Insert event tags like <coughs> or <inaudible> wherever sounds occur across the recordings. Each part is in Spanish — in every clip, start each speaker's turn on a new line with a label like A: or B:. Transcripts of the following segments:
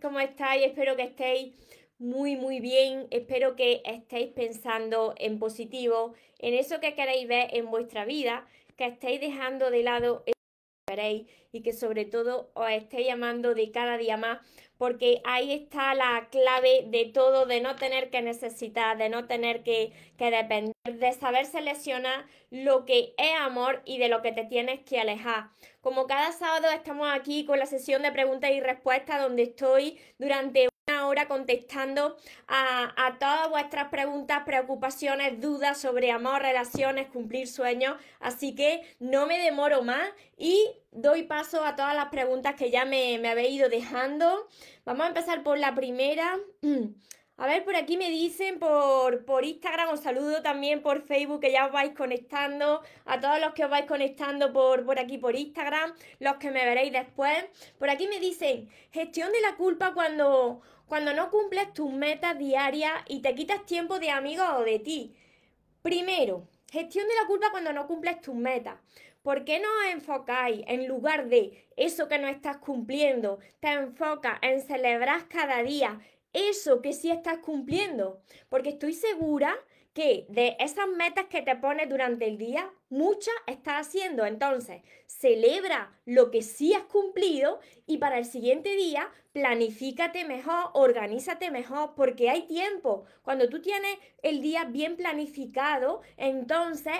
A: ¿Cómo estáis? Espero que estéis muy muy bien, espero que estéis pensando en positivo, en eso que queréis ver en vuestra vida, que estéis dejando de lado eso que queréis y que sobre todo os estéis llamando de cada día más, porque ahí está la clave de todo, de no tener que necesitar, de no tener que, que depender, de saber seleccionar lo que es amor y de lo que te tienes que alejar. Como cada sábado estamos aquí con la sesión de preguntas y respuestas donde estoy durante una hora contestando a, a, todas vuestras preguntas, preocupaciones, dudas sobre amor, relaciones, cumplir sueños. Así que no me demoro más y doy paso a todas las preguntas que ya me, me habéis ido dejando. Vamos a empezar por la primera. <clears throat> A ver, por aquí me dicen por, por Instagram, os saludo también por Facebook, que ya os vais conectando, a todos los que os vais conectando por, por aquí por Instagram, los que me veréis después. Por aquí me dicen, gestión de la culpa cuando, cuando no cumples tus metas diarias y te quitas tiempo de amigos o de ti. Primero, gestión de la culpa cuando no cumples tus metas. ¿Por qué no os enfocáis en lugar de eso que no estás cumpliendo? Te enfocas en celebrar cada día eso que sí estás cumpliendo. Porque estoy segura que de esas metas que te pones durante el día, muchas estás haciendo. Entonces, celebra lo que sí has cumplido y para el siguiente día planifícate mejor, organízate mejor, porque hay tiempo. Cuando tú tienes el día bien planificado, entonces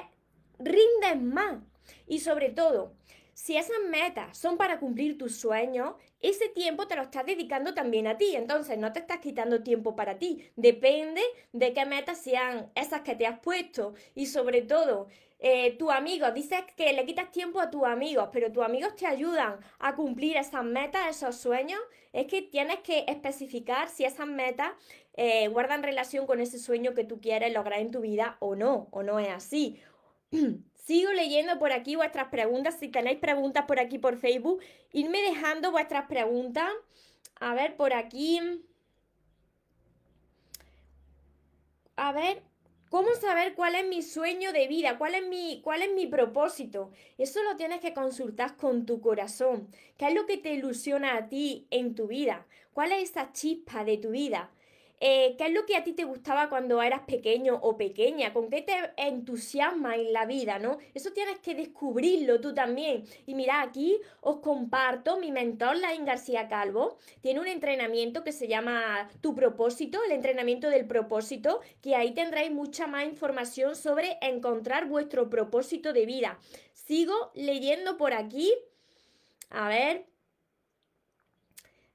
A: rindes más. Y sobre todo, si esas metas son para cumplir tus sueños, ese tiempo te lo estás dedicando también a ti. Entonces no te estás quitando tiempo para ti. Depende de qué metas sean esas que te has puesto. Y sobre todo, eh, tus amigos, dices que le quitas tiempo a tus amigos, pero tus amigos te ayudan a cumplir esas metas, esos sueños. Es que tienes que especificar si esas metas eh, guardan relación con ese sueño que tú quieres lograr en tu vida o no, o no es así. <clears throat> Sigo leyendo por aquí vuestras preguntas. Si tenéis preguntas por aquí por Facebook, irme dejando vuestras preguntas. A ver, por aquí. A ver, ¿cómo saber cuál es mi sueño de vida? ¿Cuál es mi, cuál es mi propósito? Eso lo tienes que consultar con tu corazón. ¿Qué es lo que te ilusiona a ti en tu vida? ¿Cuál es esa chispa de tu vida? Eh, ¿Qué es lo que a ti te gustaba cuando eras pequeño o pequeña? ¿Con qué te entusiasma en la vida, no? Eso tienes que descubrirlo tú también. Y mira, aquí os comparto, mi mentor, Lain García Calvo, tiene un entrenamiento que se llama Tu propósito, el entrenamiento del propósito, que ahí tendréis mucha más información sobre encontrar vuestro propósito de vida. Sigo leyendo por aquí. A ver.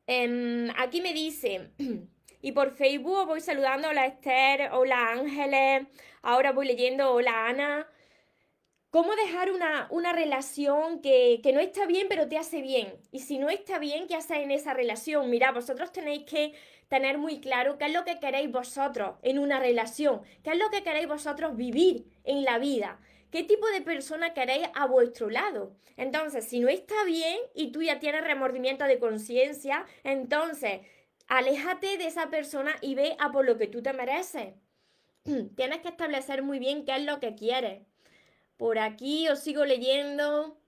A: Eh, aquí me dice... <clears throat> Y por Facebook voy saludando, hola Esther, hola Ángeles, ahora voy leyendo, hola Ana. ¿Cómo dejar una, una relación que, que, no está bien pero te hace bien? Y si no está bien, ¿qué haces en esa relación? Mira, vosotros tenéis que tener muy claro qué es lo que queréis vosotros en una relación, qué es lo que queréis vosotros vivir en la vida. ¿Qué tipo de persona queréis a vuestro lado? Entonces, si no está bien y tú ya tienes remordimiento de conciencia, entonces aléjate de esa persona y ve a por lo que tú te mereces. <clears throat> Tienes que establecer muy bien qué es lo que quieres. Por aquí os sigo leyendo.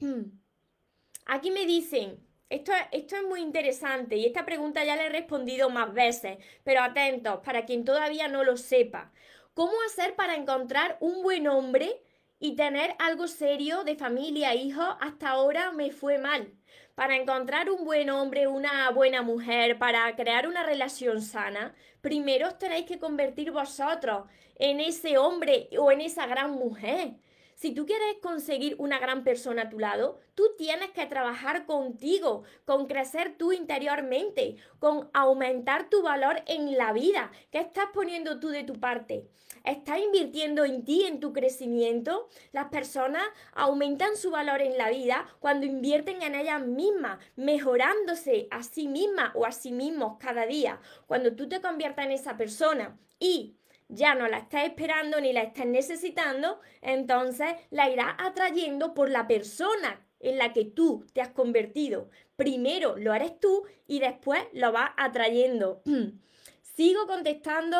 A: <clears throat> Aquí me dicen, esto, es muy interesante y esta pregunta ya la he respondido más veces, pero atentos, para quien todavía no lo sepa. ¿Cómo hacer para encontrar un buen hombre y tener algo serio de familia, hijos? Hasta ahora me fue mal para encontrar un buen hombre, una buena mujer, para crear una relación sana, primero os tenéis que convertir vosotros en ese hombre o en esa gran mujer. Si tú quieres conseguir una gran persona a tu lado, tú tienes que trabajar contigo, con crecer tú interiormente, con aumentar tu valor en la vida. ¿Qué estás poniendo tú de tu parte? ¿Estás invirtiendo en ti, en tu crecimiento? Las personas aumentan su valor en la vida cuando invierten en ellas mismas, mejorándose a sí mismas o a sí mismos cada día. Cuando tú te conviertas en esa persona y ya no la estás esperando ni la estás necesitando, entonces la irás atrayendo por la persona en la que tú te has convertido. Primero lo harás tú y después lo vas atrayendo. <clears throat> Sigo contestando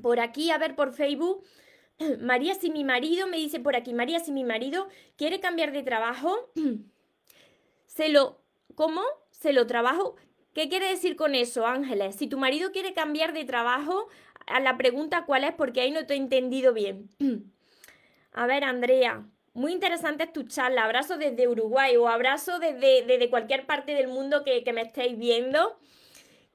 A: por aquí, a ver, por Facebook. <clears throat> María, si mi marido, me dice por aquí, María, si mi marido quiere cambiar de trabajo, <clears throat> se lo, ¿cómo? Se lo trabajo. ¿Qué quiere decir con eso, Ángeles? Si tu marido quiere cambiar de trabajo, a la pregunta cuál es, porque ahí no te he entendido bien. <clears throat> A ver, Andrea, muy interesante tu charla. Abrazo desde Uruguay o abrazo desde, desde cualquier parte del mundo que, que me estéis viendo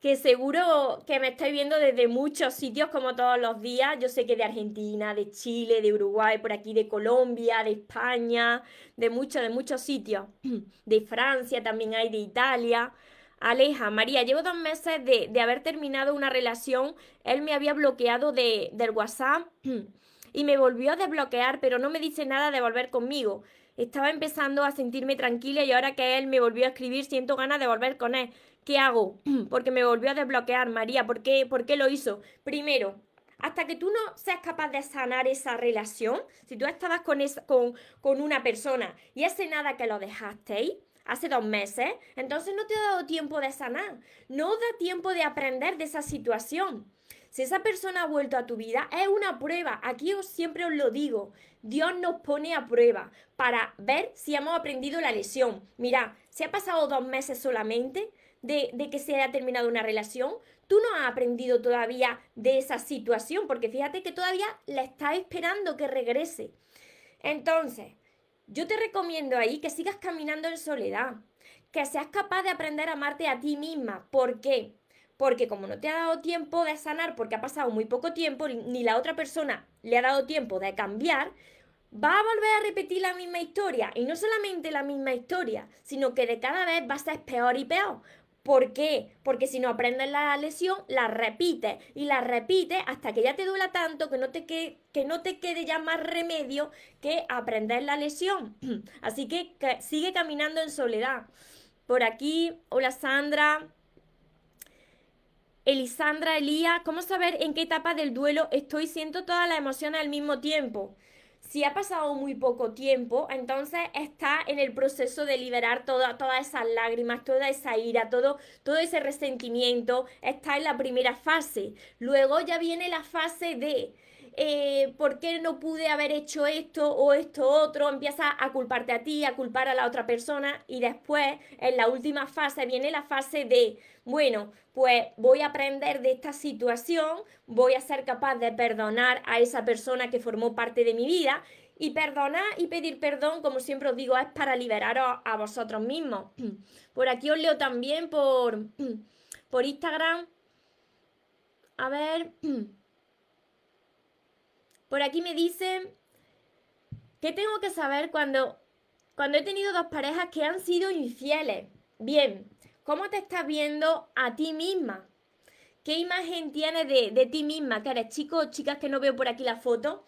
A: que seguro que me estáis viendo desde muchos sitios como todos los días. Yo sé que de Argentina, de Chile, de Uruguay, por aquí de Colombia, de España, de muchos, de muchos sitios. <clears throat> De Francia también hay, de Italia. Aleja, María, llevo dos meses de, de haber terminado una relación. Él me había bloqueado de, del WhatsApp <clears throat> y me volvió a desbloquear, pero no me dice nada de volver conmigo. Estaba empezando a sentirme tranquila y ahora que él me volvió a escribir siento ganas de volver con él. ¿Qué hago? <clears throat> Porque me volvió a desbloquear, María. ¿Por qué, ¿Por qué lo hizo? Primero, hasta que tú no seas capaz de sanar esa relación, si tú estabas con, con, con una persona y hace nada que lo dejasteis, hace dos meses, entonces no te ha dado tiempo de sanar, no da tiempo de aprender de esa situación. Si esa persona ha vuelto a tu vida, es una prueba. Aquí os siempre os lo digo. Dios nos pone a prueba para ver si hemos aprendido la lesión. Mira, si ha pasado dos meses solamente de, que se haya terminado una relación, tú no has aprendido todavía de esa situación, porque fíjate que todavía la estás esperando que regrese. Entonces, yo te recomiendo ahí que sigas caminando en soledad, que seas capaz de aprender a amarte a ti misma. ¿Por qué? porque como no te ha dado tiempo de sanar, porque ha pasado muy poco tiempo, ni la otra persona le ha dado tiempo de cambiar, va a volver a repetir la misma historia. Y no solamente la misma historia, sino que de cada vez va a ser peor y peor. ¿Por qué? Porque si no aprendes la lesión, la repites y la repites hasta que ya te duela tanto que no te, que, que no te quede ya más remedio que aprender la lesión. <clears throat> Así que, que sigue caminando en soledad. Por aquí, hola Sandra, Elisandra, Elía, ¿cómo saber en qué etapa del duelo estoy? Siento todas las emociones al mismo tiempo. Si ha pasado muy poco tiempo, entonces está en el proceso de liberar todas esas lágrimas, toda esa ira, todo, todo ese resentimiento. Está en la primera fase. Luego ya viene la fase de eh, ¿por qué no pude haber hecho esto o esto otro? Empiezas a culparte a ti, a culpar a la otra persona y después, en la última fase, viene la fase de, bueno, pues voy a aprender de esta situación, voy a ser capaz de perdonar a esa persona que formó parte de mi vida y perdonar y pedir perdón, como siempre os digo, es para liberaros a vosotros mismos. <clears throat> Por aquí os leo también por, <clears throat> por Instagram. A ver. <clears throat> Por aquí me dicen que tengo que saber cuando, cuando he tenido dos parejas que han sido infieles. Bien, ¿cómo te estás viendo a ti misma? ¿Qué imagen tienes de, ti misma? Que eres chico o chicas que no veo por aquí la foto.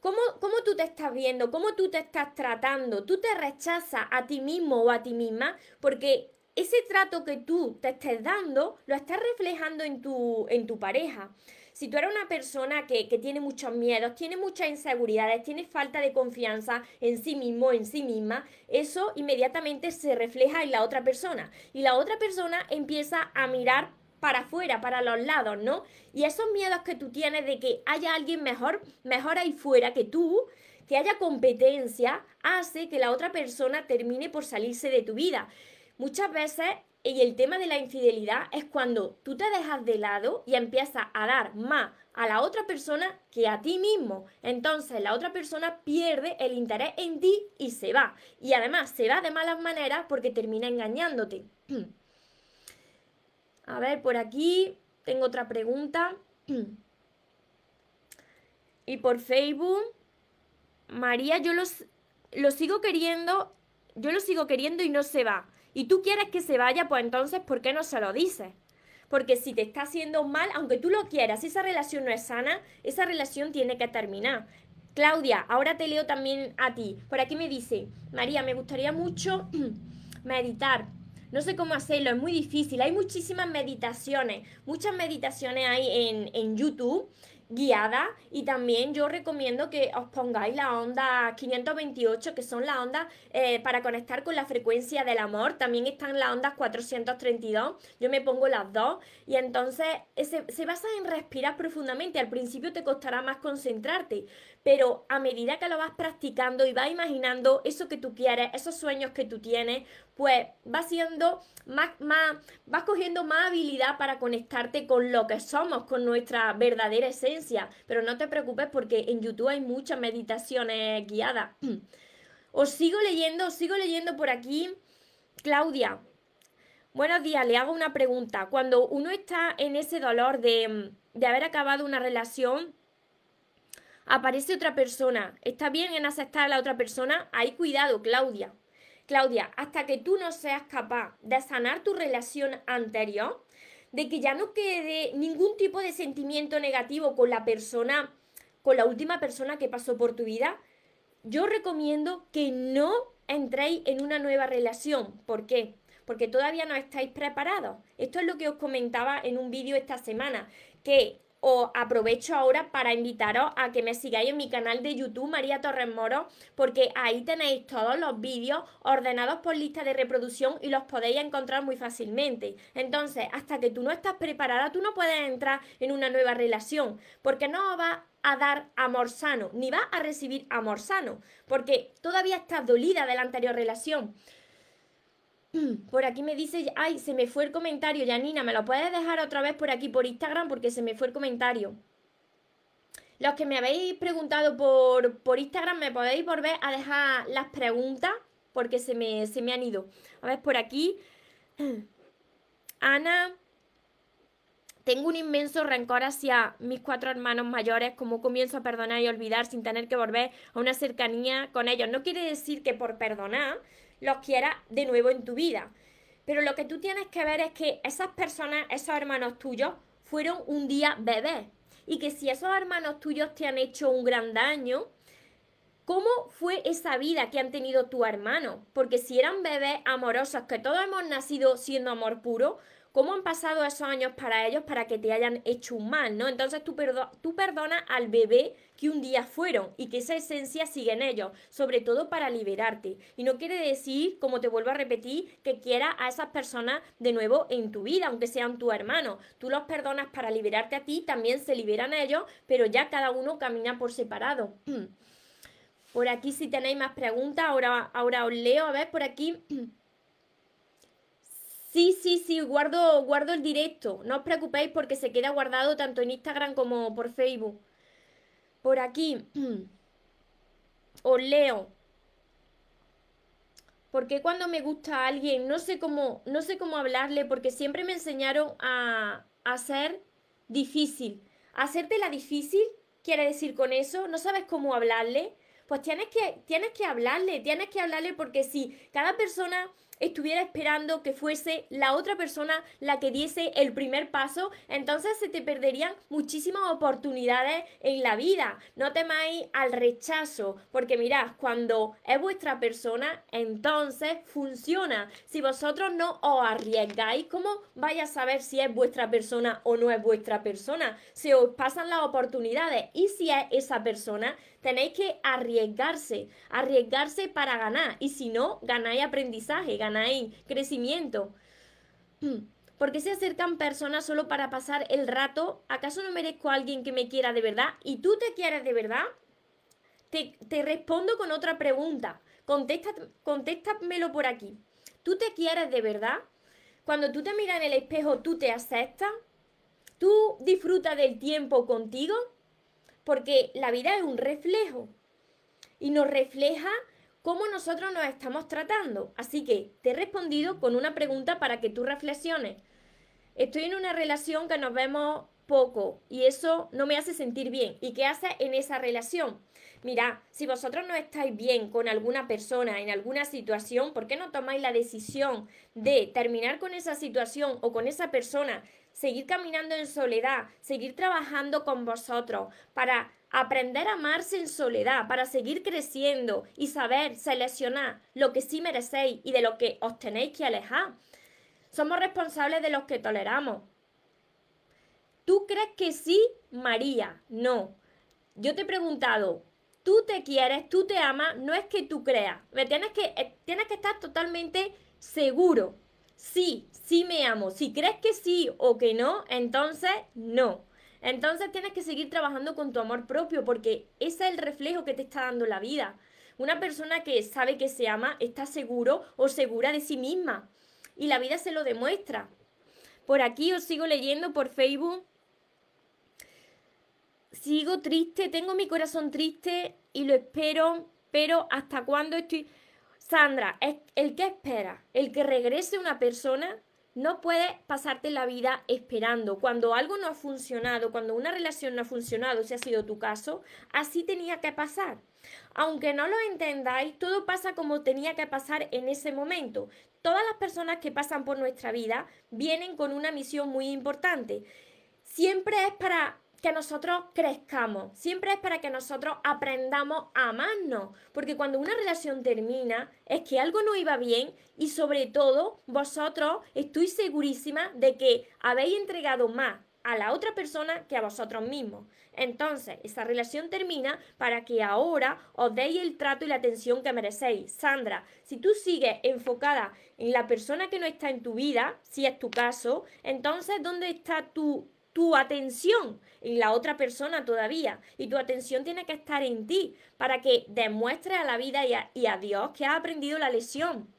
A: ¿Cómo, ¿Cómo, tú te estás viendo? ¿Cómo tú te estás tratando? ¿Tú te rechazas a ti mismo o a ti misma? Porque ese trato que tú te estés dando lo estás reflejando en tu, en tu pareja. Si tú eres una persona que, tiene muchos miedos, tiene muchas inseguridades, tiene falta de confianza en sí mismo, en sí misma, eso inmediatamente se refleja en la otra persona. Y la otra persona empieza a mirar para afuera, para los lados, ¿no? Y esos miedos que tú tienes de que haya alguien mejor, mejor ahí fuera que tú, que haya competencia, hace que la otra persona termine por salirse de tu vida. Muchas veces y el tema de la infidelidad es cuando tú te dejas de lado y empiezas a dar más a la otra persona que a ti mismo. Entonces la otra persona pierde el interés en ti y se va. Y además se va de malas maneras porque termina engañándote. <clears throat> A ver, por aquí tengo otra pregunta. <clears throat> Y por Facebook. María, yo los, lo sigo queriendo, yo lo sigo queriendo y no se va. Y tú quieres que se vaya, pues entonces, ¿por qué no se lo dices? Porque si te está haciendo mal, aunque tú lo quieras, esa relación no es sana, esa relación tiene que terminar. Claudia, ahora te leo también a ti. Por aquí me dice, María, me gustaría mucho <clears throat> meditar. No sé cómo hacerlo, es muy difícil. Hay muchísimas meditaciones, muchas meditaciones hay en, en YouTube guiada y también yo recomiendo que os pongáis la onda 528 que son las ondas eh, para conectar con la frecuencia del amor. También están las ondas 432 yo me pongo las dos y entonces se, se basa en respirar profundamente. Al principio te costará más concentrarte pero a medida que lo vas practicando y vas imaginando eso que tú quieres esos sueños que tú tienes pues va siendo más, más, vas cogiendo más habilidad para conectarte con lo que somos, con nuestra verdadera esencia. Pero no te preocupes porque en YouTube hay muchas meditaciones guiadas. <clears throat> Os sigo leyendo, os sigo leyendo por aquí. Claudia, buenos días, le hago una pregunta. Cuando uno está en ese dolor de, de haber acabado una relación, aparece otra persona. ¿Está bien en aceptar a la otra persona? Hay cuidado, Claudia. Claudia, hasta que tú no seas capaz de sanar tu relación anterior, de que ya no quede ningún tipo de sentimiento negativo con la persona, con la última persona que pasó por tu vida, yo recomiendo que no entréis en una nueva relación. ¿Por qué? Porque todavía no estáis preparados. Esto es lo que os comentaba en un vídeo esta semana, que os aprovecho ahora para invitaros a que me sigáis en mi canal de YouTube María Torres Moro porque ahí tenéis todos los vídeos ordenados por lista de reproducción y los podéis encontrar muy fácilmente. Entonces, hasta que tú no estás preparada, tú no puedes entrar en una nueva relación porque no va a dar amor sano, ni va a recibir amor sano, porque todavía estás dolida de la anterior relación. <clears throat> Por aquí me dice, ay, se me fue el comentario, Janina, ¿me lo puedes dejar otra vez por aquí, por Instagram? Porque se me fue el comentario. Los que me habéis preguntado por, por Instagram, me podéis volver a dejar las preguntas porque se me, se me han ido. A ver, por aquí. <clears throat> Ana, tengo un inmenso rencor hacia mis cuatro hermanos mayores, como comienzo a perdonar y olvidar sin tener que volver a una cercanía con ellos. No quiere decir que por perdonar los quieras de nuevo en tu vida. Pero lo que tú tienes que ver es que esas personas, esos hermanos tuyos, fueron un día bebés. Y que si esos hermanos tuyos te han hecho un gran daño, ¿cómo fue esa vida que han tenido tu hermano? Porque si eran bebés amorosos, que todos hemos nacido siendo amor puro, cómo han pasado esos años para ellos para que te hayan hecho un mal, ¿no? Entonces tú, tú perdonas al bebé que un día fueron y que esa esencia sigue en ellos, sobre todo para liberarte. Y no quiere decir, como te vuelvo a repetir, que quieras a esas personas de nuevo en tu vida, aunque sean tu hermano. Tú los perdonas para liberarte a ti, también se liberan ellos, pero ya cada uno camina por separado. <clears throat> Por aquí si tenéis más preguntas, ahora, ahora os leo, a ver, por aquí. <clears throat> Sí, sí, sí, guardo, guardo el directo. No os preocupéis porque se queda guardado tanto en Instagram como por Facebook. Por aquí. <clears throat> Os leo. Porque cuando me gusta a alguien no sé cómo, no sé cómo hablarle porque siempre me enseñaron a, a ser difícil. Hacértela difícil quiere decir con eso, no sabes cómo hablarle, pues tienes que, tienes que hablarle, tienes que hablarle porque si cada persona estuviera esperando que fuese la otra persona la que diese el primer paso, entonces se te perderían muchísimas oportunidades en la vida. No temáis al rechazo, porque mirad, cuando es vuestra persona, entonces funciona. Si vosotros no os arriesgáis, ¿cómo vais a saber si es vuestra persona o no es vuestra persona? Se os pasan las oportunidades y si es esa persona, tenéis que arriesgarse, arriesgarse para ganar. Y si no, ganáis aprendizaje, ganáis crecimiento. <clears throat> ¿Por qué se acercan personas solo para pasar el rato? ¿Acaso no merezco a alguien que me quiera de verdad? ¿Y tú te quieres de verdad? Te, respondo con otra pregunta. Contesta, contéstamelo por aquí. ¿Tú te quieres de verdad? Cuando tú te miras en el espejo, ¿tú te aceptas? ¿Tú disfrutas del tiempo contigo? Porque la vida es un reflejo y nos refleja cómo nosotros nos estamos tratando. Así que te he respondido con una pregunta para que tú reflexiones. Estoy en una relación que nos vemos poco y eso no me hace sentir bien. ¿Y qué hace en esa relación? Mira, si vosotros no estáis bien con alguna persona en alguna situación, ¿por qué no tomáis la decisión de terminar con esa situación o con esa persona, seguir caminando en soledad, seguir trabajando con vosotros para aprender a amarse en soledad, para seguir creciendo y saber seleccionar lo que sí merecéis y de lo que os tenéis que alejar? Somos responsables de los que toleramos. ¿Tú crees que sí, María? No. Yo te he preguntado, tú te quieres, tú te amas, no es que tú creas. Me tienes que, eh, tienes que estar totalmente seguro. Sí, sí me amo. Si crees que sí o que no, entonces no. Entonces tienes que seguir trabajando con tu amor propio porque ese es el reflejo que te está dando la vida. Una persona que sabe que se ama está seguro o segura de sí misma. Y la vida se lo demuestra. Por aquí os sigo leyendo por Facebook sigo triste, tengo mi corazón triste y lo espero, pero ¿hasta cuándo estoy? Sandra, el que espera, el que regrese una persona, no puede pasarte la vida esperando. Cuando algo no ha funcionado, cuando una relación no ha funcionado, si ha sido tu caso, así tenía que pasar. Aunque no lo entendáis, todo pasa como tenía que pasar en ese momento. Todas las personas que pasan por nuestra vida vienen con una misión muy importante. Siempre es para que nosotros crezcamos, siempre es para que nosotros aprendamos a amarnos, porque cuando una relación termina es que algo no iba bien y sobre todo vosotros estoy segurísima de que habéis entregado más a la otra persona que a vosotros mismos. Entonces, esa relación termina para que ahora os deis el trato y la atención que merecéis. Sandra, si tú sigues enfocada en la persona que no está en tu vida, si es tu caso, entonces, ¿dónde está tu, tu atención en la otra persona todavía. Y tu atención tiene que estar en ti para que demuestres a la vida y a, Dios que has aprendido la lección.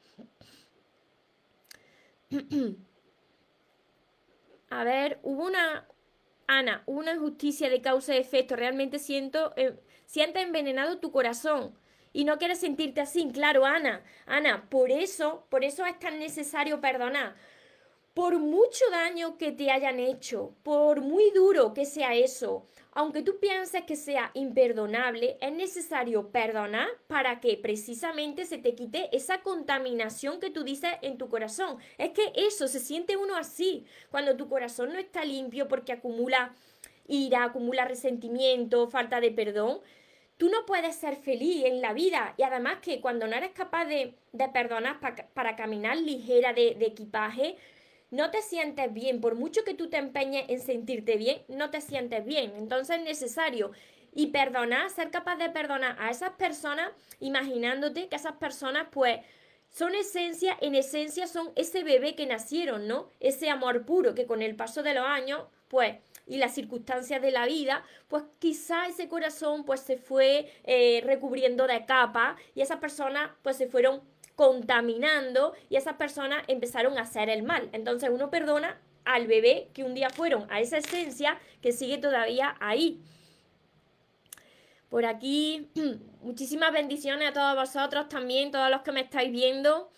A: <clears throat> a ver, hubo una... Ana, una injusticia de causa y efecto. Realmente siento, eh, sientes envenenado tu corazón y no quieres sentirte así. Claro, Ana, Ana, por eso, por eso es tan necesario perdonar por mucho daño que te hayan hecho, por muy duro que sea eso, aunque tú pienses que sea imperdonable, es necesario perdonar para que precisamente se te quite esa contaminación que tú dices en tu corazón. Es que eso, se siente uno así, cuando tu corazón no está limpio porque acumula ira, acumula resentimiento, falta de perdón. Tú no puedes ser feliz en la vida y además que cuando no eres capaz de, perdonar para caminar ligera de, de equipaje, no te sientes bien, por mucho que tú te empeñes en sentirte bien, no te sientes bien. Entonces es necesario y perdonar, ser capaz de perdonar a esas personas, imaginándote que esas personas pues son esencia, en esencia son ese bebé que nacieron, ¿no? Ese amor puro que con el paso de los años, pues, y las circunstancias de la vida, pues quizá ese corazón pues se fue eh, recubriendo de capa y esas personas pues se fueron contaminando y esas personas empezaron a hacer el mal. Entonces uno perdona al bebé que un día fueron, a esa esencia que sigue todavía ahí. Por aquí, <clears throat> muchísimas bendiciones a todos vosotros también, todos los que me estáis viendo.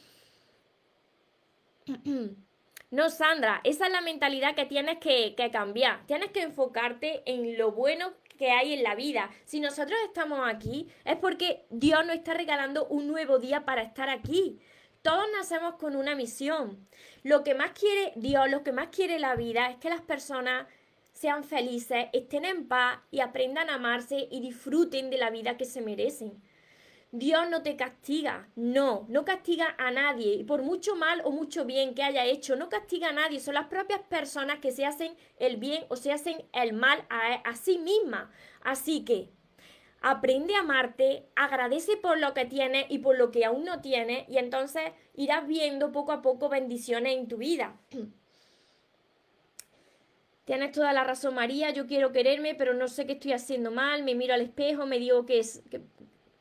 A: <clears throat> No, Sandra, esa es la mentalidad que tienes que, que, cambiar. Tienes que enfocarte en lo bueno que hay en la vida. Si nosotros estamos aquí es porque Dios nos está regalando un nuevo día para estar aquí. Todos nacemos con una misión. Lo que más quiere Dios, lo que más quiere la vida es que las personas sean felices, estén en paz y aprendan a amarse y disfruten de la vida que se merecen. Dios no te castiga, no, no castiga a nadie. Y por mucho mal o mucho bien que haya hecho, no castiga a nadie. Son las propias personas que se hacen el bien o se hacen el mal a, sí mismas. Así que aprende a amarte, agradece por lo que tienes y por lo que aún no tienes y entonces irás viendo poco a poco bendiciones en tu vida. <clears throat> Tienes toda la razón, María, yo quiero quererme, pero no sé qué estoy haciendo mal, me miro al espejo, me digo que es,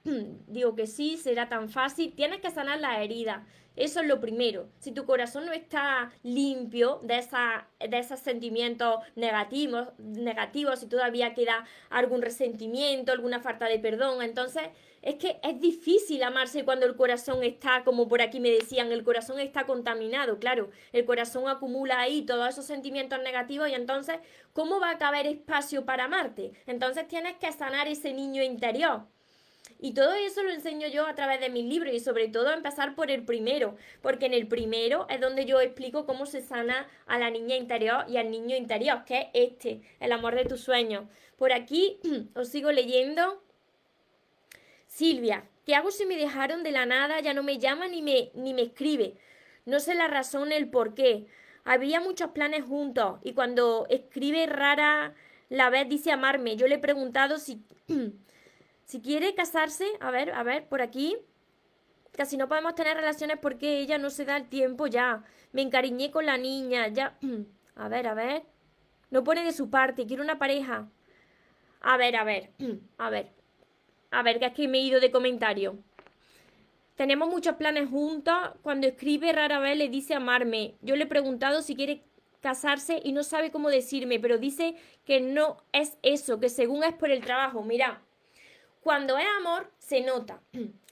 A: <clears throat> digo que sí, será tan fácil. Tienes que sanar la herida. Eso es lo primero. Si tu corazón no está limpio de, esa, de esos sentimientos negativos, negativos, si todavía queda algún resentimiento, alguna falta de perdón, entonces es que es difícil amarse cuando el corazón está, como por aquí me decían, el corazón está contaminado, claro, el corazón acumula ahí todos esos sentimientos negativos y entonces, ¿cómo va a caber espacio para amarte? Entonces tienes que sanar ese niño interior. Y todo eso lo enseño yo a través de mis libros y sobre todo empezar por el primero, porque en el primero es donde yo explico cómo se sana a la niña interior y al niño interior, que es este, el amor de tus sueños. Por aquí <clears throat> os sigo leyendo. Silvia, ¿qué hago si me dejaron de la nada? Ya no me llama ni me, ni me escribe. No sé la razón, el por qué. Había muchos planes juntos y cuando escribe rara la vez dice amarme. Yo le he preguntado si <clears throat> Si quiere casarse, a ver, a ver, por aquí. Casi no podemos tener relaciones porque ella no se da el tiempo ya. Me encariñé con la niña, ya. <clears throat> A ver, a ver. No pone de su parte, quiero una pareja. A ver, a ver, <clears throat> a ver. A ver, que es que me he ido de comentario. Tenemos muchos planes juntos. Cuando escribe rara vez le dice amarme. Yo le he preguntado si quiere casarse y no sabe cómo decirme, pero dice que no es eso, que según es por el trabajo. Mira, cuando es <clears throat> amor, se nota.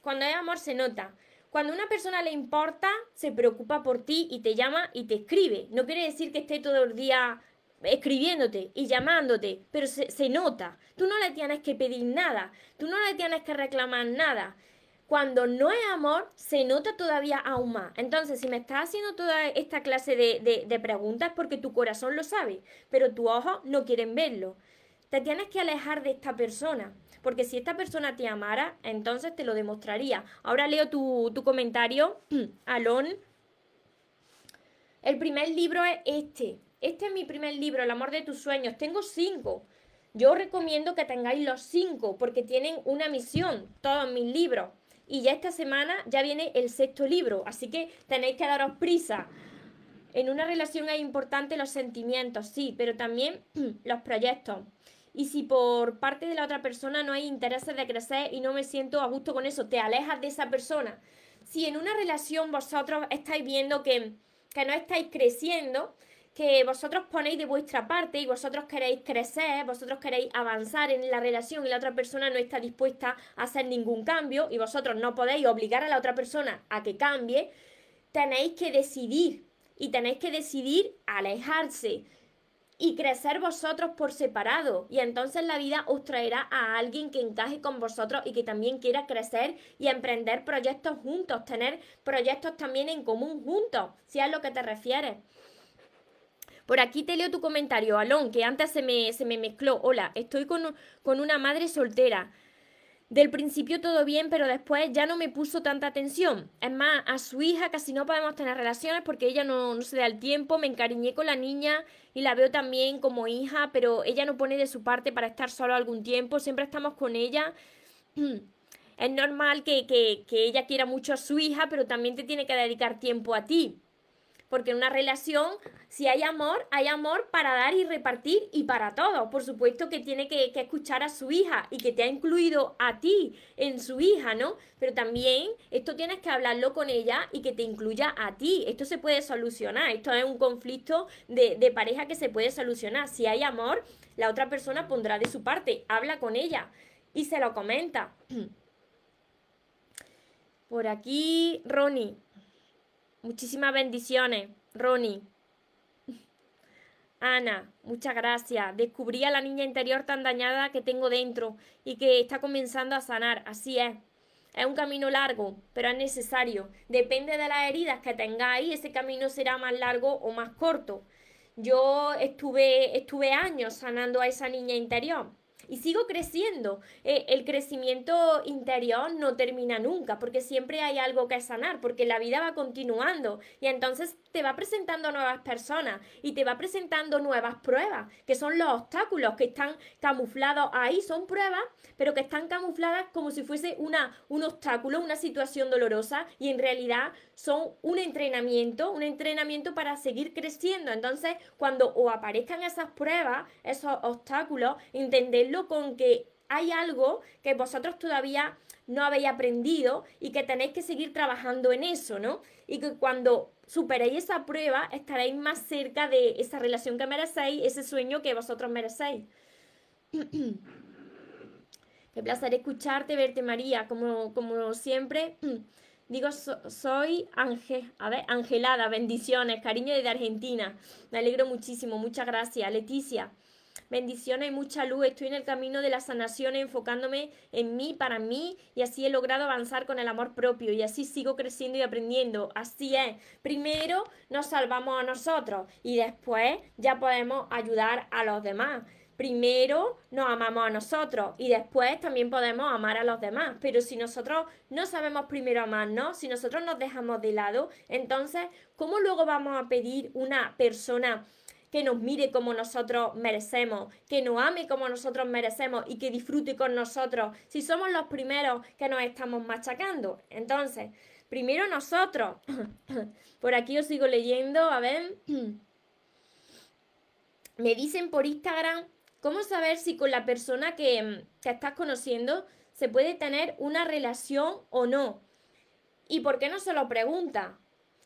A: Cuando es amor, se nota. Cuando una persona le importa, se preocupa por ti y te llama y te escribe. No quiere decir que esté todo el día escribiéndote y llamándote, pero se, nota. Tú no le tienes que pedir nada, tú no le tienes que reclamar nada. Cuando no es amor, se nota todavía aún más. Entonces, si me estás haciendo toda esta clase de, de preguntas, porque tu corazón lo sabe, pero tus ojos no quieren verlo. Te tienes que alejar de esta persona. Porque si esta persona te amara, entonces te lo demostraría. Ahora leo tu, comentario, <clears throat> Alon. El primer libro es este. Este es mi primer libro, El amor de tus sueños. Tengo cinco. Yo recomiendo que tengáis los cinco porque tienen una misión, todos mis libros. Y ya esta semana ya viene el sexto libro, así que tenéis que daros prisa. En una relación es importante los sentimientos, sí, pero también <clears throat> los proyectos y si por parte de la otra persona no hay intereses de crecer y no me siento a gusto con eso, te alejas de esa persona. Si en una relación vosotros estáis viendo que, que no estáis creciendo, que vosotros ponéis de vuestra parte y vosotros queréis crecer, vosotros queréis avanzar en la relación y la otra persona no está dispuesta a hacer ningún cambio y vosotros no podéis obligar a la otra persona a que cambie, tenéis que decidir y tenéis que decidir alejarse y crecer vosotros por separado. Y entonces la vida os traerá a alguien que encaje con vosotros y que también quiera crecer y emprender proyectos juntos, tener proyectos también en común juntos, si es lo que te refieres. Por aquí te leo tu comentario, Alon, que antes se me, se me mezcló. Hola, estoy con, con una madre soltera. Del principio todo bien, pero después ya no me puso tanta atención. Es más, a su hija casi no podemos tener relaciones porque ella no, se da el tiempo. Me encariñé con la niña y la veo también como hija, pero ella no pone de su parte para estar solo algún tiempo. Siempre estamos con ella. <clears throat> Es normal que, que, que ella quiera mucho a su hija, pero también te tiene que dedicar tiempo a ti. Porque en una relación, si hay amor, hay amor para dar y repartir y para todo. Por supuesto que tiene que, escuchar a su hija y que te ha incluido a ti en su hija, ¿no? Pero también esto tienes que hablarlo con ella y que te incluya a ti. Esto se puede solucionar. Esto es un conflicto de, de pareja que se puede solucionar. Si hay amor, la otra persona pondrá de su parte. Habla con ella y se lo comenta. <clears throat> Por aquí, Ronnie. Muchísimas bendiciones, Ronnie. Ana, muchas gracias. Descubrí a la niña interior tan dañada que tengo dentro y que está comenzando a sanar. Así es. Es un camino largo, pero es necesario. Depende de las heridas que tengáis, ese camino será más largo o más corto. Yo estuve, estuve años sanando a esa niña interior y sigo creciendo. Eh, el crecimiento interior no termina nunca, porque siempre hay algo que sanar, porque la vida va continuando y entonces te va presentando nuevas personas y te va presentando nuevas pruebas, que son los obstáculos que están camuflados ahí, son pruebas, pero que están camufladas como si fuese una, un obstáculo, una situación dolorosa y en realidad son un entrenamiento, un entrenamiento para seguir creciendo. Entonces, cuando o aparezcan esas pruebas, esos obstáculos, entenderlo con que hay algo que vosotros todavía no habéis aprendido y que tenéis que seguir trabajando en eso, ¿no? Y que cuando superéis esa prueba estaréis más cerca de esa relación que merecéis, ese sueño que vosotros merecéis. <clears throat> Qué placer escucharte, verte María, como, como siempre. <clears throat> Digo, soy a ver, Angelada, bendiciones, cariño desde Argentina. Me alegro muchísimo, muchas gracias. Leticia, bendiciones y mucha luz. Estoy en el camino de la sanación enfocándome en mí, para mí, y así he logrado avanzar con el amor propio y así sigo creciendo y aprendiendo. Así es. Primero nos salvamos a nosotros y después ya podemos ayudar a los demás primero nos amamos a nosotros y después también podemos amar a los demás. Pero si nosotros no sabemos primero amarnos, si nosotros nos dejamos de lado, entonces, ¿cómo luego vamos a pedir una persona que nos mire como nosotros merecemos, que nos ame como nosotros merecemos y que disfrute con nosotros si somos los primeros que nos estamos machacando? Entonces, primero nosotros. <coughs> Por aquí os sigo leyendo, a ver. <coughs> Me dicen por Instagram ¿Cómo saber si con la persona mm, que, estás conociendo se puede tener una relación o no? ¿Y por qué no se lo pregunta?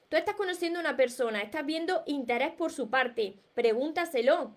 A: Tú estás conociendo a una persona, estás viendo interés por su parte, pregúntaselo.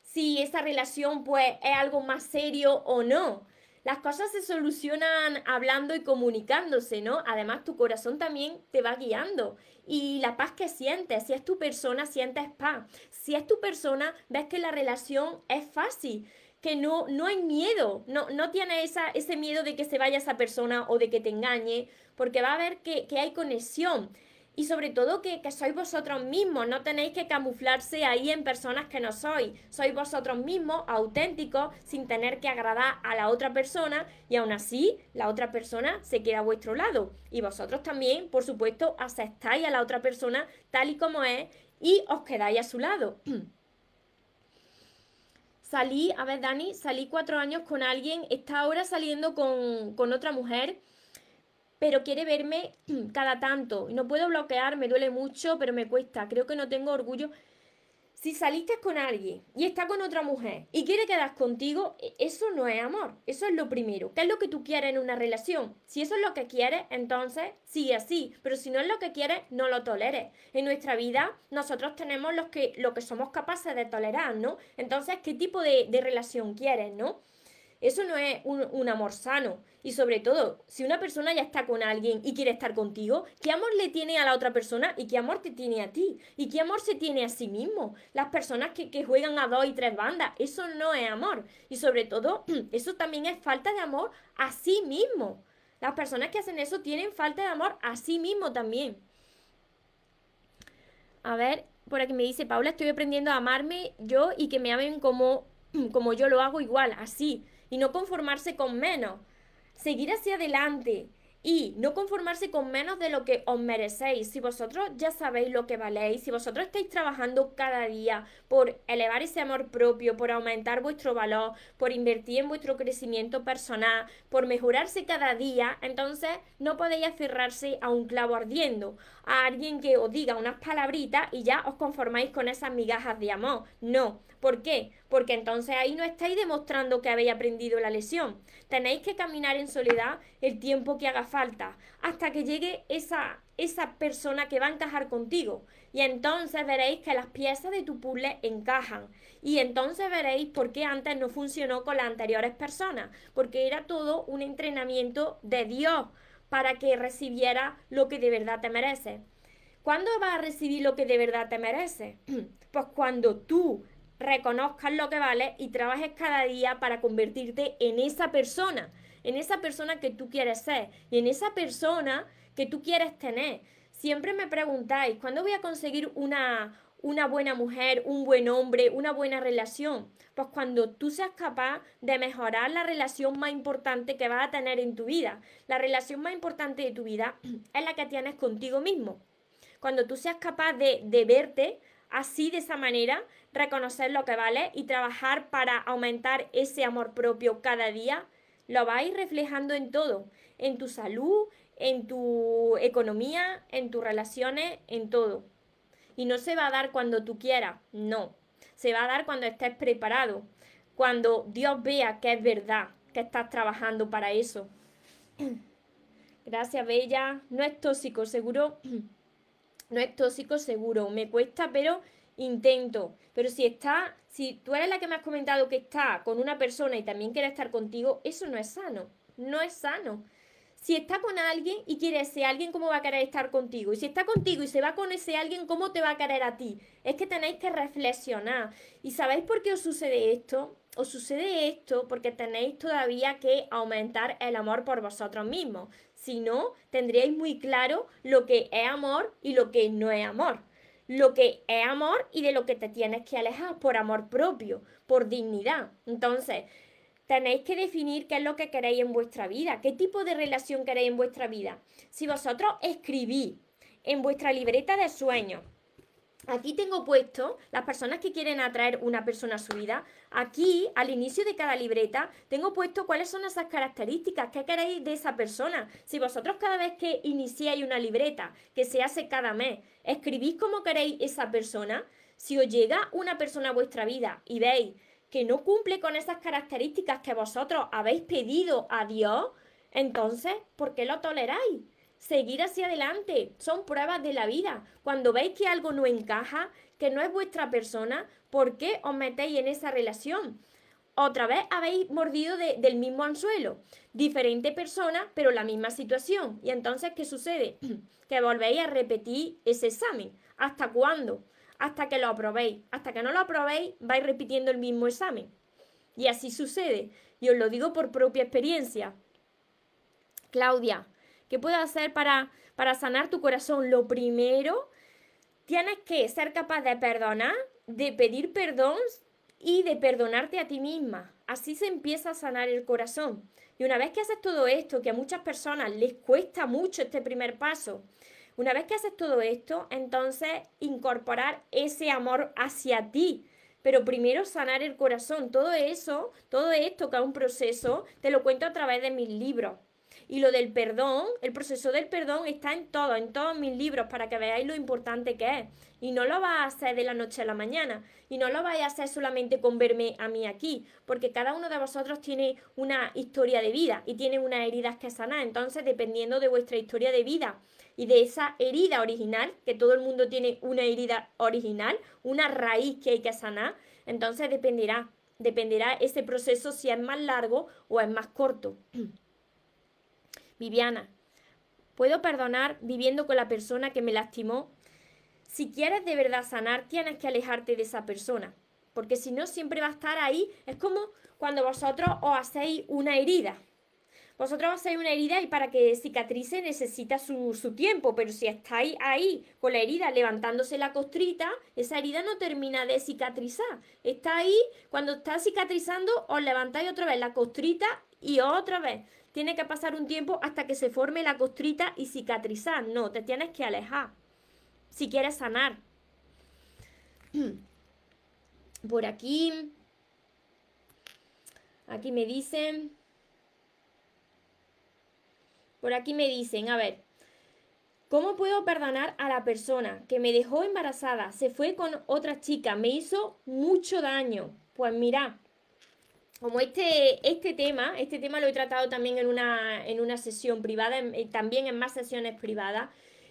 A: Si esa relación pues es algo más serio o no. Las cosas se solucionan hablando y comunicándose, ¿no? Además, tu corazón también te va guiando. Y la paz que sientes, si es tu persona, sientes paz. Si es tu persona, ves que la relación es fácil que no, no hay miedo, no, no tiene esa, ese miedo de que se vaya esa persona o de que te engañe, porque va a ver que, que hay conexión y sobre todo que, sois vosotros mismos, no tenéis que camuflarse ahí en personas que no sois, sois vosotros mismos, auténticos, sin tener que agradar a la otra persona y aún así la otra persona se queda a vuestro lado y vosotros también, por supuesto, aceptáis a la otra persona tal y como es y os quedáis a su lado. <clears throat> salí, a ver Dani, salí cuatro años con alguien, está ahora saliendo con, con otra mujer pero quiere verme <clears throat> cada tanto. No puedo bloquear, me duele mucho, pero me cuesta. Creo que no tengo orgullo. Si saliste con alguien y está con otra mujer y quiere quedar contigo, e, eso no es amor. Eso es lo primero. ¿Qué es lo que tú quieres en una relación? Si eso es lo que quieres, entonces sigue así. Pero si no es lo que quieres, no lo toleres. En nuestra vida, nosotros tenemos los que, lo que somos capaces de tolerar, ¿no? Entonces, ¿qué tipo de, de relación quieres, no? Eso no es un, amor sano. Y sobre todo, si una persona ya está con alguien y quiere estar contigo, ¿qué amor le tiene a la otra persona y qué amor te tiene a ti? ¿Y qué amor se tiene a sí mismo? Las personas que, que juegan a dos y tres bandas, eso no es amor. Y sobre todo, <clears throat> eso también es falta de amor a sí mismo. Las personas que hacen eso tienen falta de amor a sí mismo también. A ver, por aquí me dice Paula, estoy aprendiendo a amarme yo y que me amen como, <clears throat> como yo lo hago igual, así y no conformarse con menos. Seguir hacia adelante y no conformarse con menos de lo que os merecéis. Si vosotros ya sabéis lo que valéis, si vosotros estáis trabajando cada día por elevar ese amor propio, por aumentar vuestro valor, por invertir en vuestro crecimiento personal, por mejorarse cada día, entonces no podéis aferrarse a un clavo ardiendo, a alguien que os diga unas palabritas y ya os conformáis con esas migajas de amor. No. ¿Por qué? Porque entonces ahí no estáis demostrando que habéis aprendido la lesión. Tenéis que caminar en soledad el tiempo que haga falta, hasta que llegue esa, esa persona que va a encajar contigo. Y entonces veréis que las piezas de tu puzzle encajan. Y entonces veréis por qué antes no funcionó con las anteriores personas. Porque era todo un entrenamiento de Dios para que recibiera lo que de verdad te merece. ¿Cuándo vas a recibir lo que de verdad te merece? <clears throat> Pues cuando tú reconozcas lo que vale y trabajes cada día para convertirte en esa persona, en esa persona que tú quieres ser y en esa persona que tú quieres tener. Siempre me preguntáis, ¿cuándo voy a conseguir una, una buena mujer, un buen hombre, una buena relación? Pues cuando tú seas capaz de mejorar la relación más importante que vas a tener en tu vida. La relación más importante de tu vida <clears throat> es la que tienes contigo mismo. Cuando tú seas capaz de, de verte así, de esa manera, reconocer lo que vale y trabajar para aumentar ese amor propio cada día, lo vais reflejando en todo, en tu salud, en tu economía, en tus relaciones, en todo. Y no se va a dar cuando tú quieras, no. Se va a dar cuando estés preparado, cuando Dios vea que es verdad, que estás trabajando para eso. <clears throat> Gracias, Bella. No es tóxico, seguro. <clears throat> No es tóxico, seguro. Me cuesta, pero intento. Pero si está, si tú eres la que me has comentado que está con una persona y también quiere estar contigo, eso no es sano. No es sano. Si está con alguien y quiere ese alguien, ¿cómo va a querer estar contigo? Y si está contigo y se va con ese alguien, ¿cómo te va a querer a ti? Es que tenéis que reflexionar. ¿Y sabéis por qué os sucede esto? Os sucede esto porque tenéis todavía que aumentar el amor por vosotros mismos. Si no, tendríais muy claro lo que es amor y lo que no es amor. Lo que es amor y de lo que te tienes que alejar por amor propio, por dignidad. Entonces, tenéis que definir qué es lo que queréis en vuestra vida, qué tipo de relación queréis en vuestra vida. Si vosotros escribís en vuestra libreta de sueños, Aquí tengo puesto las personas que quieren atraer una persona a su vida. Aquí, al inicio de cada libreta, tengo puesto cuáles son esas características, qué queréis de esa persona. Si vosotros cada vez que iniciáis una libreta, que se hace cada mes, escribís cómo queréis esa persona, si os llega una persona a vuestra vida y veis que no cumple con esas características que vosotros habéis pedido a Dios, entonces, ¿por qué lo toleráis? Seguir hacia adelante, son pruebas de la vida. Cuando veis que algo no encaja, que no es vuestra persona, ¿por qué os metéis en esa relación? Otra vez habéis mordido del mismo anzuelo. Diferente persona, pero la misma situación. Y entonces, ¿qué sucede? <clears throat> que volvéis a repetir ese examen. ¿Hasta cuándo? hasta que lo aprobéis. Hasta que no lo aprobéis, vais repitiendo el mismo examen. Y así sucede. Y os lo digo por propia experiencia. Claudia, ¿qué puedo hacer para, para sanar tu corazón? Lo primero, tienes que ser capaz de perdonar, de pedir perdón y de perdonarte a ti misma. Así se empieza a sanar el corazón. Y una vez que haces todo esto, que a muchas personas les cuesta mucho este primer paso, una vez que haces todo esto, entonces incorporar ese amor hacia ti. Pero primero sanar el corazón. Todo eso, todo esto que es un proceso, te lo cuento a través de mis libros. Y lo del perdón, el proceso del perdón está en todo, en todos mis libros, para que veáis lo importante que es. Y no lo vas a hacer de la noche a la mañana. Y no lo vais a hacer solamente con verme a mí aquí. Porque cada uno de vosotros tiene una historia de vida y tiene unas heridas que sanar. Entonces, dependiendo de vuestra historia de vida y de esa herida original, que todo el mundo tiene una herida original, una raíz que hay que sanar, entonces dependerá, dependerá ese proceso si es más largo o es más corto. <clears throat> Viviana, ¿puedo perdonar viviendo con la persona que me lastimó? Si quieres de verdad sanar, tienes que alejarte de esa persona, porque si no siempre va a estar ahí. Es como cuando vosotros os hacéis una herida. Vosotros hacéis una herida y para que cicatrice necesita su, su, tiempo, pero si estáis ahí con la herida levantándose la costrita, esa herida no termina de cicatrizar. Está ahí, cuando está cicatrizando, os levantáis otra vez la costrita y otra vez. Tiene que pasar un tiempo hasta que se forme la costrita y cicatrizar. No, te tienes que alejar si quieres sanar. <clears throat> Por aquí, aquí me dicen, por aquí me dicen, a ver, ¿cómo puedo perdonar a la persona que me dejó embarazada, se fue con otra chica, me hizo mucho daño? Pues mira, como este, este tema, este tema lo he tratado también en una, en una sesión privada, también en más sesiones privadas,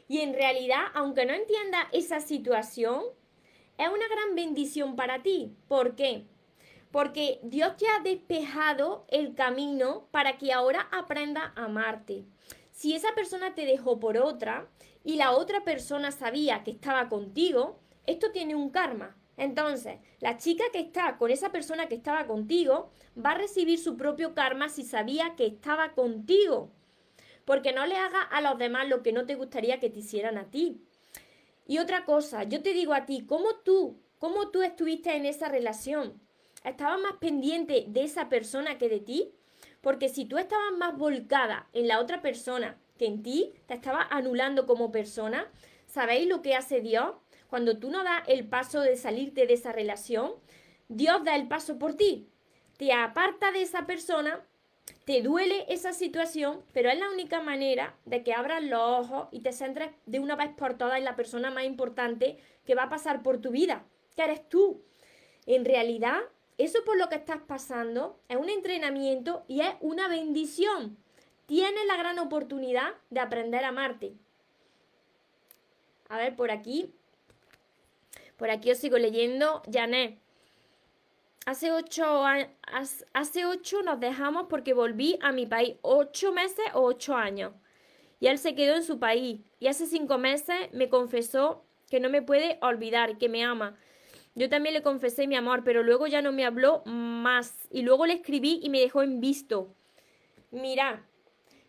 A: y en realidad, aunque no entienda esa situación, es una gran bendición para ti. ¿Por qué? Porque Dios te ha despejado el camino para que ahora aprenda a amarte. Si esa persona te dejó por otra y la otra persona sabía que estaba contigo, esto tiene un karma. Entonces, la chica que está con esa persona que estaba contigo va a recibir su propio karma si sabía que estaba contigo. Porque no le hagas a los demás lo que no te gustaría que te hicieran a ti. Y otra cosa, yo te digo a ti, ¿cómo tú, cómo tú estuviste en esa relación? ¿Estabas más pendiente de esa persona que de ti? Porque si tú estabas más volcada en la otra persona que en ti, te estabas anulando como persona, ¿sabéis lo que hace Dios? Cuando tú no das el paso de salirte de esa relación, Dios da el paso por ti. Te aparta de esa persona, te duele esa situación, pero es la única manera de que abras los ojos y te centres de una vez por todas en la persona más importante que va a pasar por tu vida, que eres tú. En realidad, eso por lo que estás pasando es un entrenamiento y es una bendición. tienes la gran oportunidad de aprender a amarte. A ver, por aquí. Por aquí os sigo leyendo. Janet. Hace ocho, hace ocho nos dejamos porque volví a mi país. Ocho meses o ocho años. Y él se quedó en su país. Y hace cinco meses me confesó que no me puede olvidar, que me ama. Yo también le confesé mi amor, pero luego ya no me habló más. Y luego le escribí y me dejó en visto. Mira,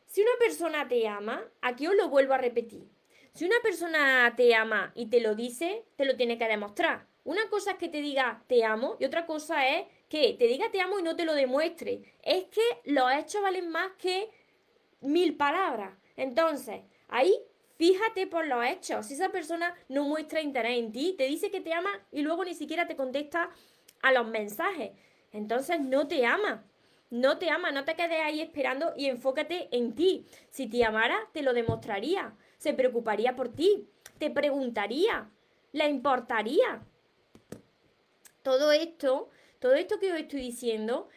A: si una persona te ama, aquí os lo vuelvo a repetir. Si una persona te ama y te lo dice, te lo tiene que demostrar. Una cosa es que te diga te amo y otra cosa es que te diga te amo y no te lo demuestre. Es que los hechos valen más que mil palabras. Entonces, ahí Fíjate por los hechos. Si esa persona no muestra interés en ti, te dice que te ama y luego ni siquiera te contesta a los mensajes. Entonces no te ama. No te ama, no te quedes ahí esperando y enfócate en ti. Si te amara, te lo demostraría. Se preocuparía por ti. Te preguntaría. Le importaría. Todo esto, todo esto que os estoy diciendo,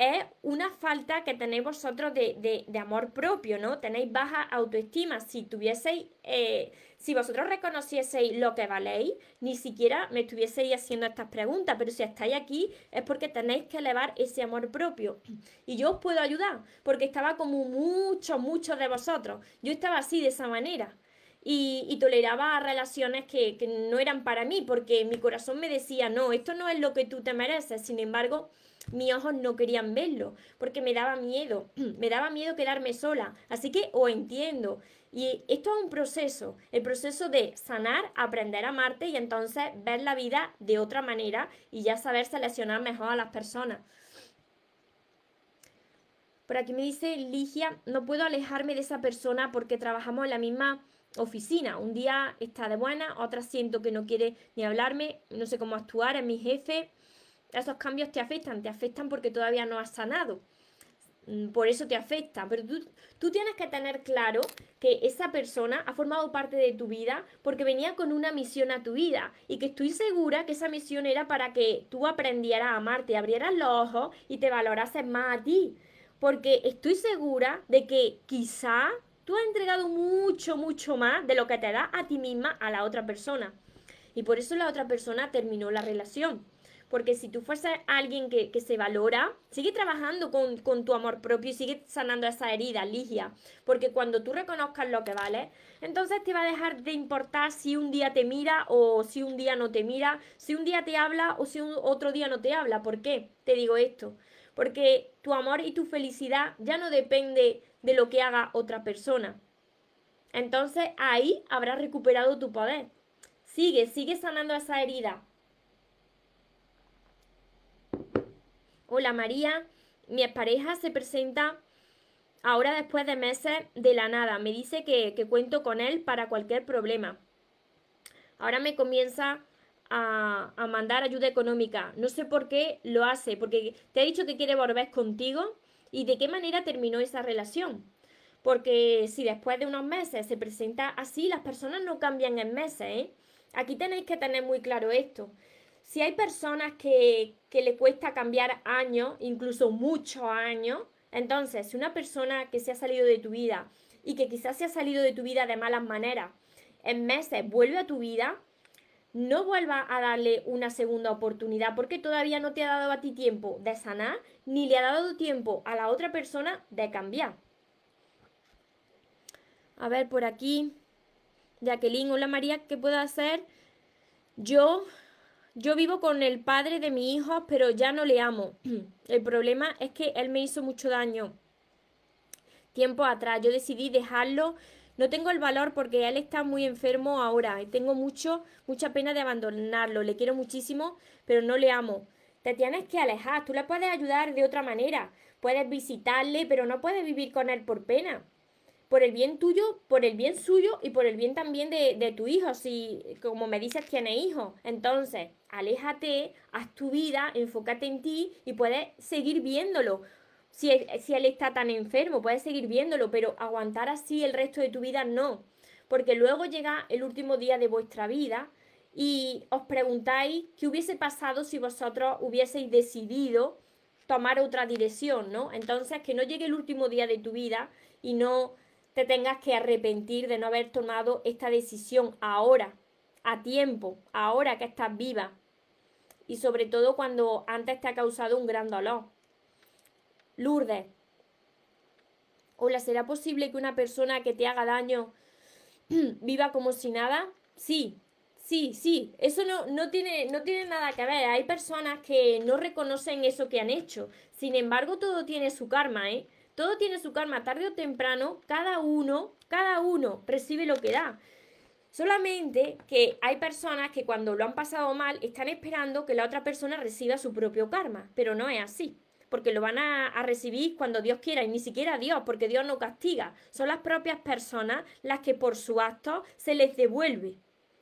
A: es una falta que tenéis vosotros de, amor propio, ¿no? Tenéis baja autoestima. Si tuvieseis, eh, si vosotros reconocieseis lo que valéis, ni siquiera me estuvieseis haciendo estas preguntas, pero si estáis aquí es porque tenéis que elevar ese amor propio. Y yo os puedo ayudar, porque estaba como muchos, muchos de vosotros. Yo estaba así, de esa manera. Y, toleraba relaciones que, que no eran para mí, porque mi corazón me decía, no, esto no es lo que tú te mereces. Sin embargo, mis ojos no querían verlo, porque me daba miedo, <clears throat> me daba miedo quedarme sola. Así que o entiendo. Y esto es un proceso, el proceso de sanar, aprender a amarte y entonces ver la vida de otra manera y ya saber seleccionar mejor a las personas. Por aquí me dice Ligia, no puedo alejarme de esa persona porque trabajamos en la misma oficina. Un día está de buena, otra siento que no quiere ni hablarme, no sé cómo actuar, es mi jefe esos cambios te afectan, te afectan porque todavía no has sanado. Mm, por eso te afecta, pero tú, tú, tienes que tener claro que esa persona ha formado parte de tu vida porque venía con una misión a tu vida y que estoy segura que esa misión era para que tú aprendieras a amarte, abrieras los ojos y te valorases más a ti. Porque estoy segura de que quizá tú has entregado mucho, mucho más de lo que te da a ti misma a la otra persona. Y por eso la otra persona terminó la relación. Porque si tú fueses alguien que, se valora, sigue trabajando con, tu amor propio y sigue sanando esa herida, Ligia. Porque cuando tú reconozcas lo que vale, entonces te va a dejar de importar si un día te mira o si un día no te mira, si un día te habla o si un, otro día no te habla. ¿Por qué? Te digo esto. Porque tu amor y tu felicidad ya no depende de lo que haga otra persona. Entonces ahí habrás recuperado tu poder. Sigue, sigue sanando esa herida. Hola María, mi pareja se presenta ahora después de meses de la nada. Me dice que, cuento con él para cualquier problema. Ahora me comienza a, a, mandar ayuda económica. No sé por qué lo hace, porque te ha dicho que quiere volver contigo y de qué manera terminó esa relación. Porque si después de unos meses se presenta así, las personas no cambian en meses. ¿eh? Aquí tenéis que tener muy claro esto. Si hay personas que, que le cuesta cambiar años, incluso muchos años, entonces si una persona que se ha salido de tu vida y que quizás se ha salido de tu vida de malas maneras, en meses vuelve a tu vida, no vuelva a darle una segunda oportunidad porque todavía no te ha dado a ti tiempo de sanar ni le ha dado tiempo a la otra persona de cambiar. A ver, por aquí, Jacqueline, hola María, ¿qué puedo hacer? Yo yo vivo con el padre de mi hijo, pero ya no le amo. <clears throat> El problema es que él me hizo mucho daño. Tiempo atrás, yo decidí dejarlo. No tengo el valor porque él está muy enfermo ahora y tengo mucho, mucha pena de abandonarlo. Le quiero muchísimo, pero no le amo. Te tienes que alejar. Tú le puedes ayudar de otra manera. Puedes visitarle, pero no puedes vivir con él por pena por el bien tuyo, por el bien suyo y por el bien también de, tu hijo, si como me dices tiene hijos. Entonces, aléjate, haz tu vida, enfócate en ti y puedes seguir viéndolo. Si, si él está tan enfermo, puedes seguir viéndolo, pero aguantar así el resto de tu vida no. Porque luego llega el último día de vuestra vida y os preguntáis qué hubiese pasado si vosotros hubieseis decidido tomar otra dirección, ¿no? Entonces, que no llegue el último día de tu vida y no te tengas que arrepentir de no haber tomado esta decisión ahora, a tiempo, ahora que estás viva. Y sobre todo cuando antes te ha causado un gran dolor. Lourdes. Hola, ¿será posible que una persona que te haga daño <clears throat> viva como si nada? Sí, sí, sí. Eso no, no, tiene, no tiene nada que ver. Hay personas que no reconocen eso que han hecho. Sin embargo, todo tiene su karma, ¿eh? Todo tiene su karma. Tarde o temprano, cada uno, cada uno recibe lo que da. Solamente que hay personas que cuando lo han pasado mal están esperando que la otra persona reciba su propio karma, pero no es así, porque lo van a, a, recibir cuando Dios quiera y ni siquiera Dios, porque Dios no castiga, son las propias personas las que por su acto se les devuelve,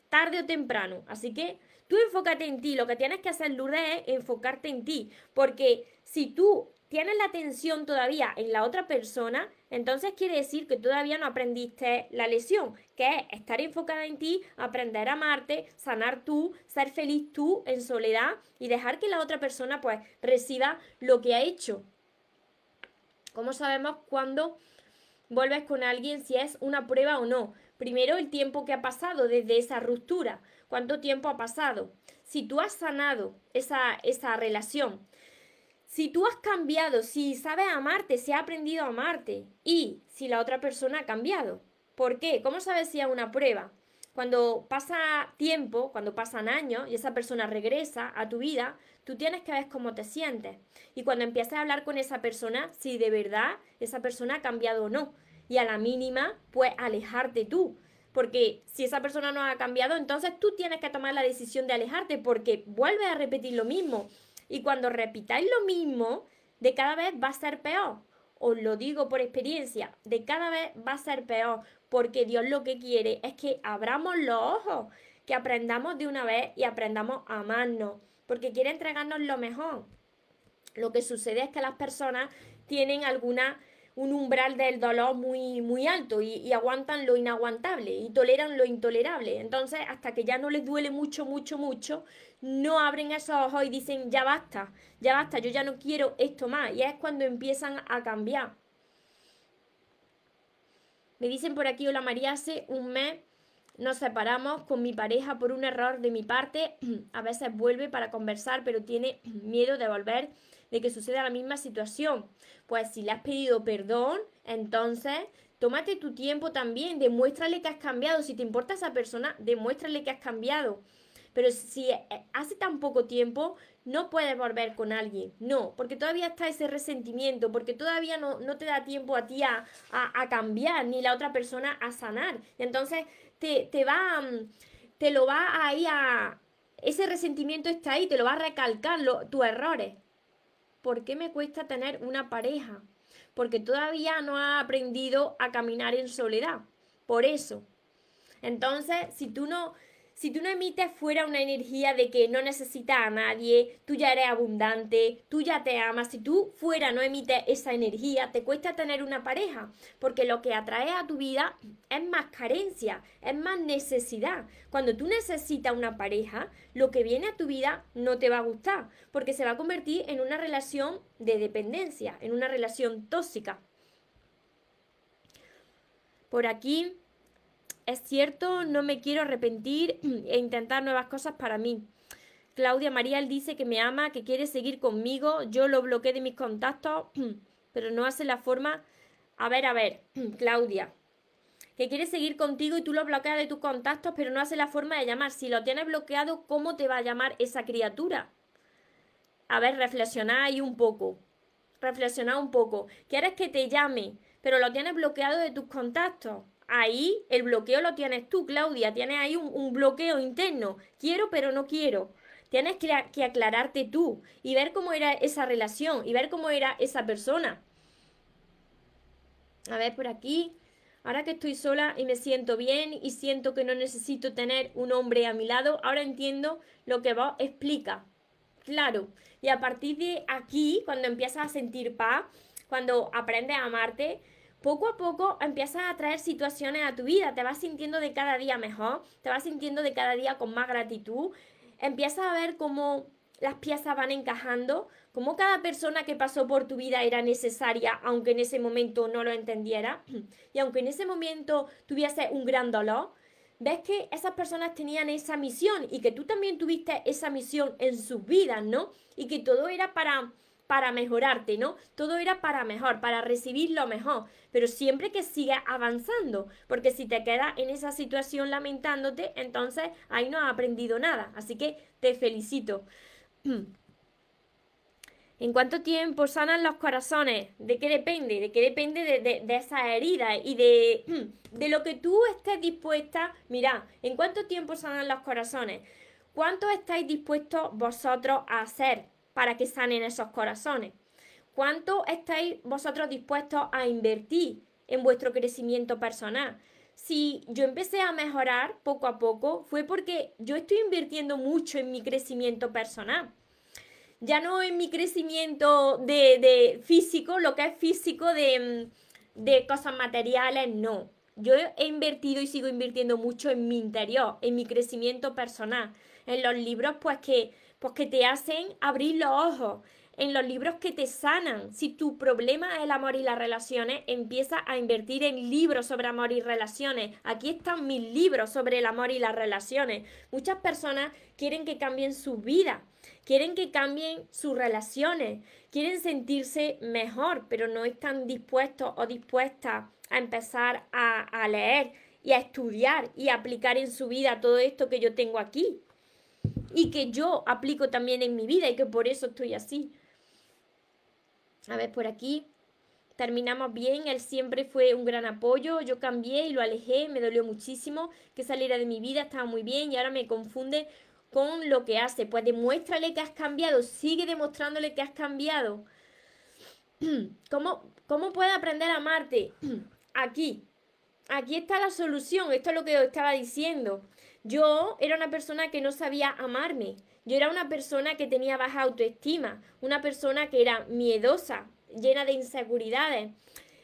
A: tarde o temprano. Así que tú enfócate en ti, lo que tienes que hacer, Lourdes, es enfocarte en ti, porque si tú tienes la atención todavía en la otra persona, entonces quiere decir que todavía no aprendiste la lesión, que es estar enfocada en ti, aprender a amarte, sanar tú, ser feliz tú en soledad y dejar que la otra persona pues reciba lo que ha hecho. ¿Cómo sabemos cuándo vuelves con alguien si es una prueba o no? Primero el tiempo que ha pasado desde esa ruptura, cuánto tiempo ha pasado. Si tú has sanado esa, esa relación, si tú has cambiado, si sabes amarte, si has aprendido a amarte y si la otra persona ha cambiado. ¿Por qué? ¿Cómo sabes si es una prueba? Cuando pasa tiempo, cuando pasan años y esa persona regresa a tu vida, tú tienes que ver cómo te sientes. Y cuando empiezas a hablar con esa persona, si de verdad esa persona ha cambiado o no. Y a la mínima, pues alejarte tú. Porque si esa persona no ha cambiado, entonces tú tienes que tomar la decisión de alejarte porque vuelves a repetir lo mismo. Y cuando repitáis lo mismo, de cada vez va a ser peor. Os lo digo por experiencia, de cada vez va a ser peor, porque Dios lo que quiere es que abramos los ojos, que aprendamos de una vez y aprendamos a amarnos, porque quiere entregarnos lo mejor. Lo que sucede es que las personas tienen alguna un umbral del dolor muy, muy alto y, y, aguantan lo inaguantable y toleran lo intolerable. Entonces, hasta que ya no les duele mucho, mucho, mucho, no abren esos ojos y dicen, ya basta, ya basta, yo ya no quiero esto más. Y es cuando empiezan a cambiar. Me dicen por aquí, hola María, hace un mes nos separamos con mi pareja por un error de mi parte. <clears throat> A veces vuelve para conversar, pero tiene miedo de volver de que suceda la misma situación. Pues si le has pedido perdón, entonces tómate tu tiempo también, demuéstrale que has cambiado. Si te importa esa persona, demuéstrale que has cambiado. Pero si eh, hace tan poco tiempo, no puedes volver con alguien. No, porque todavía está ese resentimiento, porque todavía no, no te da tiempo a ti a, a, cambiar, ni la otra persona a sanar. Y entonces te, te va, mm, te lo va ahí a... Ese resentimiento está ahí, te lo va a recalcar tus errores. ¿Por qué me cuesta tener una pareja? Porque todavía no ha aprendido a caminar en soledad. Por eso. Entonces, si tú no, si tú no emites fuera una energía de que no necesitas a nadie, tú ya eres abundante, tú ya te amas, si tú fuera no emites esa energía, te cuesta tener una pareja, porque lo que atrae a tu vida es más carencia, es más necesidad. Cuando tú necesitas una pareja, lo que viene a tu vida no te va a gustar, porque se va a convertir en una relación de dependencia, en una relación tóxica. Por aquí es cierto, no me quiero arrepentir <clears throat> e intentar nuevas cosas para mí. Claudia María, él dice que me ama, que quiere seguir conmigo, yo lo bloqueé de mis contactos, <clears throat> pero no hace la forma... A ver, a ver, <clears throat> Claudia, que quiere seguir contigo y tú lo bloqueas de tus contactos, pero no hace la forma de llamar. Si lo tienes bloqueado, ¿cómo te va a llamar esa criatura? A ver, reflexioná ahí un poco. Reflexioná un poco. ¿Quieres que te llame, pero lo tienes bloqueado de tus contactos? Ahí el bloqueo lo tienes tú, Claudia. Tienes ahí un, bloqueo interno. Quiero, pero no quiero. Tienes que, aclararte tú y ver cómo era esa relación y ver cómo era esa persona. A ver, por aquí. Ahora que estoy sola y me siento bien y siento que no necesito tener un hombre a mi lado, ahora entiendo lo que vos explica. Claro. Y a partir de aquí, cuando empiezas a sentir paz, cuando aprendes a amarte, poco a poco empiezas a traer situaciones a tu vida, te vas sintiendo de cada día mejor, te vas sintiendo de cada día con más gratitud, empiezas a ver cómo las piezas van encajando, cómo cada persona que pasó por tu vida era necesaria, aunque en ese momento no lo entendiera, <clears throat> y aunque en ese momento tuviese un gran dolor, ves que esas personas tenían esa misión y que tú también tuviste esa misión en sus vidas, ¿no? Y que todo era para para mejorarte, ¿no? Todo era para mejor, para recibir lo mejor, pero siempre que sigas avanzando, porque si te quedas en esa situación lamentándote, entonces ahí no has aprendido nada, así que te felicito. <clears throat> ¿En cuánto tiempo sanan los corazones? ¿De qué depende? ¿De qué depende de, de, de esas heridas y de, <clears throat> de lo que tú estés dispuesta? Mira, ¿en cuánto tiempo sanan los corazones? ¿Cuánto estáis dispuestos vosotros a hacer para que sanen esos corazones? ¿Cuánto estáis vosotros dispuestos a invertir en vuestro crecimiento personal? Si yo empecé a mejorar poco a poco, fue porque yo estoy invirtiendo mucho en mi crecimiento personal ya no en mi crecimiento de, físico, lo que es físico de, de cosas materiales, no. Yo he invertido y sigo invirtiendo mucho en mi interior, en mi crecimiento personal, en los libros pues que, pues que te hacen abrir los ojos, en los libros que te sanan. Si tu problema es el amor y las relaciones, empieza a invertir en libros sobre amor y relaciones. Aquí están mis libros sobre el amor y las relaciones. Muchas personas quieren que cambien su vida, quieren que cambien sus relaciones, quieren sentirse mejor, pero no están dispuestos o dispuestas a empezar a, a leer y a estudiar y a aplicar en su vida todo esto que yo tengo aquí y que yo aplico también en mi vida y que por eso estoy así. A ver, por aquí terminamos bien, él siempre fue un gran apoyo, yo cambié y lo alejé, me dolió muchísimo que saliera de mi vida, estaba muy bien y ahora me confunde con lo que hace. Pues demuéstrale que has cambiado, sigue demostrándole que has cambiado. <clears throat> ¿Cómo, cómo puede aprender a amarte? <clears throat> Aquí, aquí está la solución, esto es lo que os estaba diciendo. Yo era una persona que no sabía amarme. Yo era una persona que tenía baja autoestima, una persona que era miedosa, llena de inseguridades,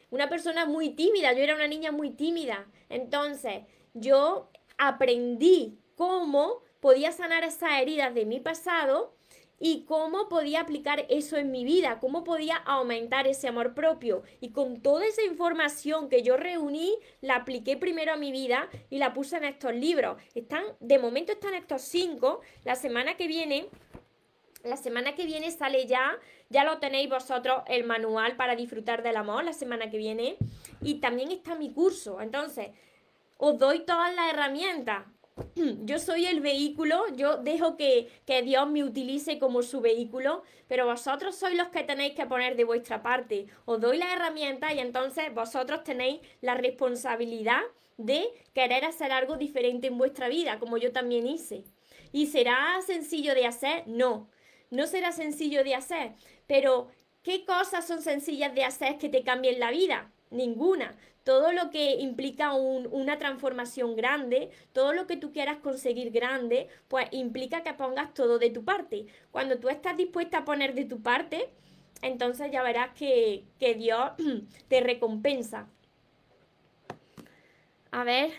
A: una persona muy tímida, yo era una niña muy tímida. Entonces, yo aprendí cómo podía sanar esas heridas de mi pasado y cómo podía aplicar eso en mi vida, cómo podía aumentar ese amor propio. Y con toda esa información que yo reuní, la apliqué primero a mi vida y la puse en estos libros. Están, de momento están estos cinco. La semana que viene, la semana que viene sale ya, ya lo tenéis vosotros el manual para disfrutar del amor, la semana que viene. Y también está mi curso. Entonces, os doy todas las herramientas <clears throat> yo soy el vehículo, yo dejo que, Dios me utilice como su vehículo, pero vosotros sois los que tenéis que poner de vuestra parte. Os doy la herramienta y entonces vosotros tenéis la responsabilidad de querer hacer algo diferente en vuestra vida, como yo también hice. ¿Y será sencillo de hacer? No, no será sencillo de hacer, pero ¿qué cosas son sencillas de hacer que te cambien la vida? Ninguna todo lo que implica una transformación grande, todo lo que tú quieras conseguir grande, pues implica que pongas todo de tu parte. Cuando tú estás dispuesta a poner de tu parte, entonces ya verás que, que Dios <clears throat> te recompensa. A ver,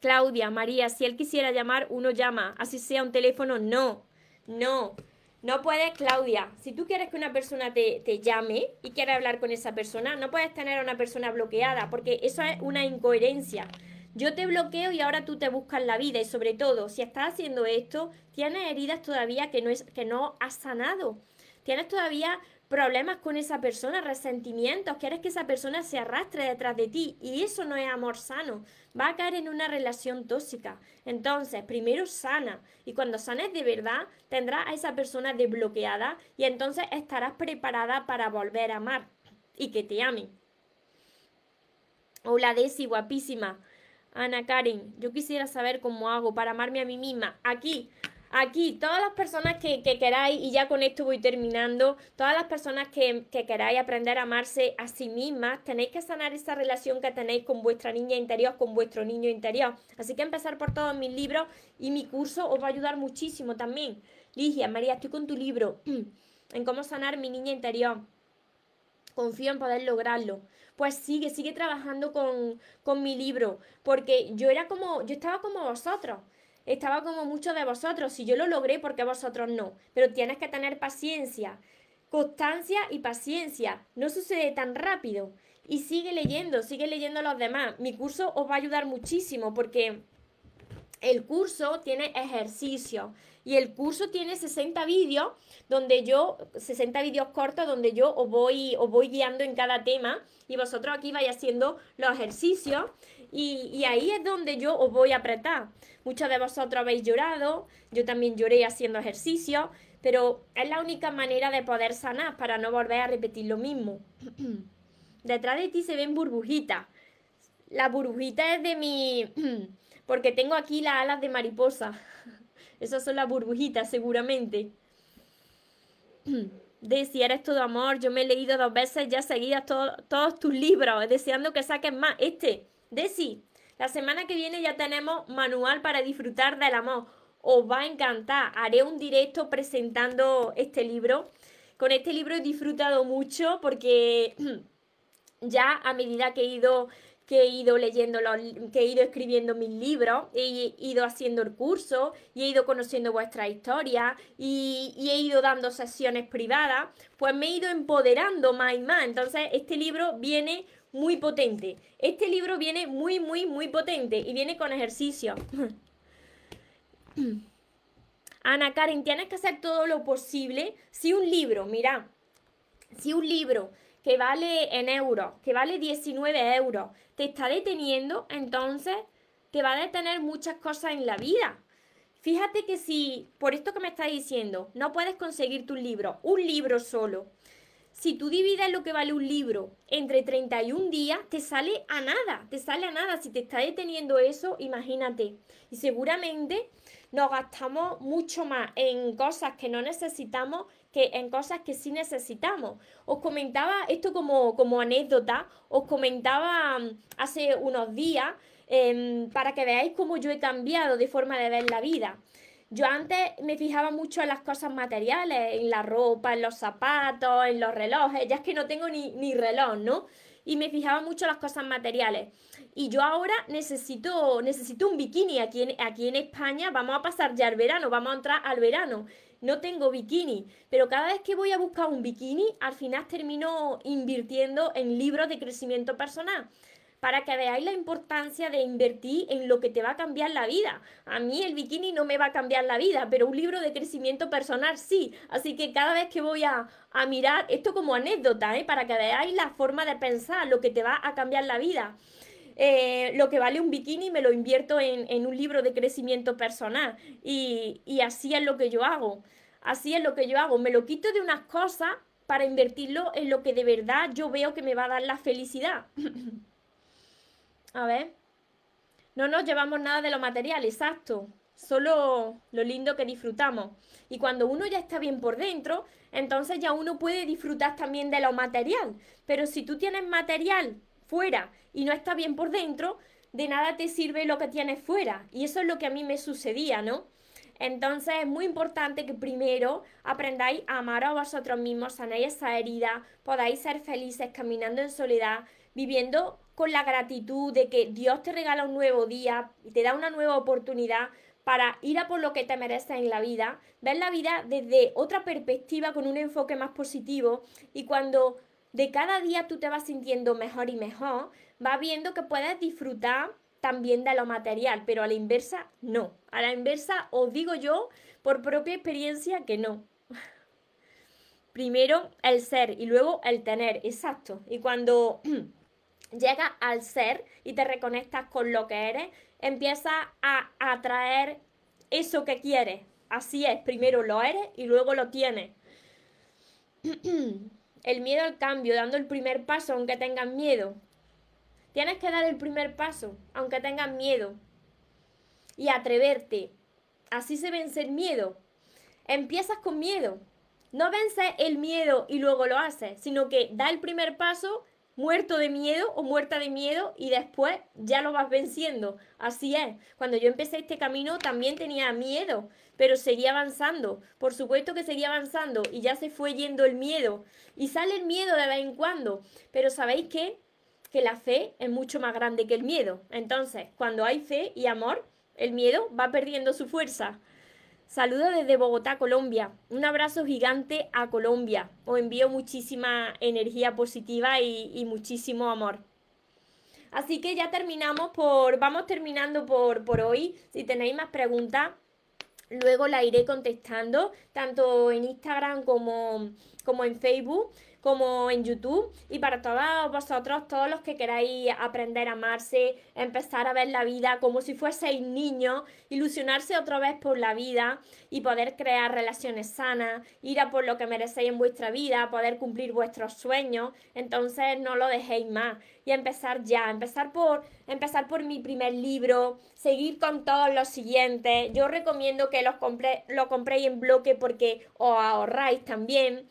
A: Claudia, María, si él quisiera llamar, uno llama, así sea un teléfono, no, no. No puedes, Claudia, si tú quieres que una persona te, llame y quiere hablar con esa persona, no puedes tener a una persona bloqueada, porque eso es una incoherencia. Yo te bloqueo y ahora tú te buscas la vida y sobre todo, si estás haciendo esto, tienes heridas todavía que no, es, que no has sanado. Tienes todavía problemas con esa persona, resentimientos, quieres que esa persona se arrastre detrás de ti y eso no es amor sano, va a caer en una relación tóxica. Entonces, primero sana y cuando sanes de verdad, tendrás a esa persona desbloqueada y entonces estarás preparada para volver a amar y que te amen. Hola Desi, guapísima. Ana Karen, yo quisiera saber cómo hago para amarme a mí misma. Aquí, Aquí, todas las personas que, queráis, y ya con esto voy terminando, todas las personas que, queráis aprender a amarse a sí mismas, tenéis que sanar esa relación que tenéis con vuestra niña interior, con vuestro niño interior. Así que empezar por todos mis libros y mi curso os va a ayudar muchísimo también. Ligia, María, estoy con tu libro <clears throat> en cómo sanar mi niña interior. Confío en poder lograrlo. Pues sigue, sigue trabajando con, con mi libro, porque yo era como, yo estaba como vosotros estaba como muchos de vosotros. Si yo lo logré, ¿por qué vosotros no? Pero tienes que tener paciencia, constancia y paciencia. No sucede tan rápido. Y sigue leyendo, sigue leyendo los demás. Mi curso os va a ayudar muchísimo porque el curso tiene ejercicios y el curso tiene 60 vídeos donde yo, 60 vídeos cortos donde yo os voy, os voy guiando en cada tema y vosotros aquí vais haciendo los ejercicios y, ahí es donde yo os voy a apretar. Muchos de vosotros habéis llorado, yo también lloré haciendo ejercicios, pero es la única manera de poder sanar para no volver a repetir lo mismo. <clears throat> Detrás de ti se ven burbujitas. La burbujita es de mi... <clears throat> porque tengo aquí las alas de mariposa. <laughs> Esas son las burbujitas, seguramente. <clears throat> De si eres todo amor, yo me he leído dos veces ya seguidas todos tus libros, deseando que saques más. Este, Desi, la semana que viene ya tenemos manual para disfrutar del amor. Os va a encantar. Haré un directo presentando este libro. Con este libro he disfrutado mucho porque <clears throat> ya a medida que he ido que he ido leyendo, los, que he ido escribiendo mis libros, he ido haciendo el curso y he ido conociendo vuestra historia y, y, he ido dando sesiones privadas, pues me he ido empoderando más y más. Entonces, este libro viene muy potente. Este libro viene muy, muy, muy potente y viene con ejercicio. <clears throat> Ana Karen, tienes que hacer todo lo posible. Si un libro, mira, si un libro que vale en euros, que vale 19 euros, te está deteniendo, entonces te va a detener muchas cosas en la vida. Fíjate que si, por esto que me estás diciendo, no puedes conseguir tu libro, un libro solo, si tú divides lo que vale un libro entre 31 días, te sale a nada, te sale a nada. Si te está deteniendo eso, imagínate. Y seguramente nos gastamos mucho más en cosas que no necesitamos que en cosas que sí necesitamos. Os comentaba esto como, como anécdota, os comentaba mm, hace unos días em, para que veáis cómo yo he cambiado de forma de ver la vida. Yo antes me fijaba mucho en las cosas materiales, en la ropa, en los zapatos, en los relojes, ya es que no tengo ni, ni reloj, ¿no? Y me fijaba mucho en las cosas materiales. Y yo ahora necesito, necesito un bikini. Aquí en, aquí en España vamos a pasar ya el verano, vamos a entrar al verano. No tengo bikini, pero cada vez que voy a buscar un bikini, al final termino invirtiendo en libros de crecimiento personal para que veáis la importancia de invertir en lo que te va a cambiar la vida. A mí el bikini no me va a cambiar la vida, pero un libro de crecimiento personal sí. Así que cada vez que voy a, mirar, esto como anécdota, ¿eh? para que veáis la forma de pensar, lo que te va a cambiar la vida. Eh, lo que vale un bikini me lo invierto en, un libro de crecimiento personal. Y, y así es lo que yo hago. Así es lo que yo hago. Me lo quito de unas cosas para invertirlo en lo que de verdad yo veo que me va a dar la felicidad. <laughs> A ver. No nos llevamos nada de lo material, exacto. Solo lo lindo que disfrutamos. Y cuando uno ya está bien por dentro, entonces ya uno puede disfrutar también de lo material. Pero si tú tienes material fuera y no está bien por dentro, de nada te sirve lo que tienes fuera. Y eso es lo que a mí me sucedía, ¿no? Entonces es muy importante que primero aprendáis a amar a vosotros mismos, sanéis esa herida, podáis ser felices caminando en soledad, viviendo con la gratitud de que Dios te regala un nuevo día y te da una nueva oportunidad para ir a por lo que te mereces en la vida, ver la vida desde otra perspectiva con un enfoque más positivo y cuando de cada día tú te vas sintiendo mejor y mejor, vas viendo que puedes disfrutar también de lo material, pero a la inversa no. A la inversa os digo yo por propia experiencia que no. <laughs> Primero el ser y luego el tener, exacto. Y cuando <clears throat> llegas al ser y te reconectas con lo que eres, empiezas a atraer eso que quieres. Así es, primero lo eres y luego lo tienes. <clears throat> el miedo al cambio, dando el primer paso aunque tengas miedo. Tienes que dar el primer paso aunque tengas miedo. Y atreverte. Así se vence el miedo. Empiezas con miedo. No vences el miedo y luego lo haces, sino que da el primer paso muerto de miedo o muerta de miedo y después ya lo vas venciendo. Así es. Cuando yo empecé este camino también tenía miedo, pero seguía avanzando. Por supuesto que seguía avanzando y ya se fue yendo el miedo. Y sale el miedo de vez en cuando. Pero ¿sabéis qué? Que la fe es mucho más grande que el miedo. Entonces, cuando hay fe y amor, el miedo va perdiendo su fuerza. Saludo desde Bogotá, Colombia. Un abrazo gigante a Colombia. Os envío muchísima energía positiva y, muchísimo amor. Así que ya terminamos por, vamos terminando por, por hoy. Si tenéis más preguntas, luego la iré contestando, tanto en Instagram como, como en Facebook como en YouTube. Y para todos vosotros, todos los que queráis aprender a amarse, empezar a ver la vida como si fueseis niños, ilusionarse otra vez por la vida y poder crear relaciones sanas, ir a por lo que merecéis en vuestra vida, poder cumplir vuestros sueños, entonces no lo dejéis más y empezar ya, empezar por empezar por mi primer libro, seguir con todos los siguientes. Yo recomiendo que los compre, lo compréis en bloque porque os ahorráis también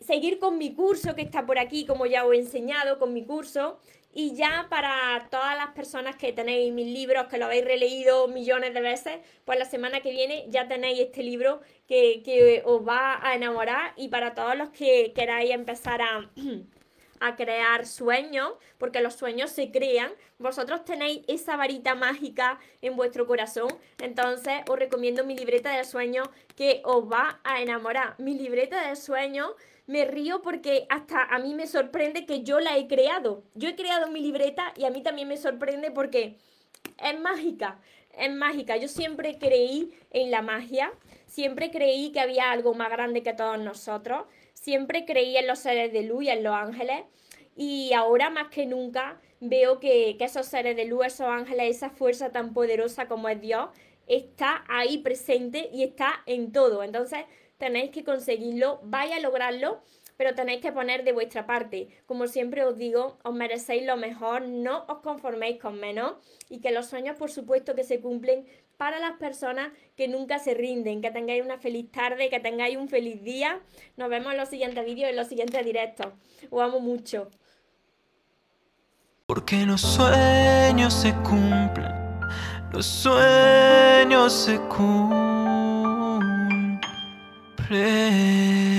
A: seguir con mi curso que está por aquí, como ya os he enseñado, con mi curso. Y ya para todas las personas que tenéis mis libros, que lo habéis releído millones de veces, pues la semana que viene ya tenéis este libro que, que os va a enamorar. Y para todos los que queráis empezar a, <clears throat> a crear sueños, porque los sueños se crean, vosotros tenéis esa varita mágica en vuestro corazón, entonces os recomiendo mi libreta de sueños que os va a enamorar. Mi libreta de sueños me río porque hasta a mí me sorprende que yo la he creado. Yo he creado mi libreta y a mí también me sorprende porque es mágica, es mágica. Yo siempre creí en la magia, siempre creí que había algo más grande que todos nosotros, siempre creí en los seres de luz y en los ángeles y ahora más que nunca veo que, que esos seres de luz, esos ángeles, esa fuerza tan poderosa como es Dios, está ahí presente y está en todo. Entonces, tenéis que conseguirlo, vaya a lograrlo, pero tenéis que poner de vuestra parte. Como siempre os digo, os merecéis lo mejor, no os conforméis con menos y que los sueños, por supuesto, que se cumplen para las personas que nunca se rinden. Que tengáis una feliz tarde, que tengáis un feliz día. Nos vemos en los siguientes vídeos, en los siguientes directos. Os amo mucho.
B: Porque los sueños se cumplen, los sueños se cumplen. Pray.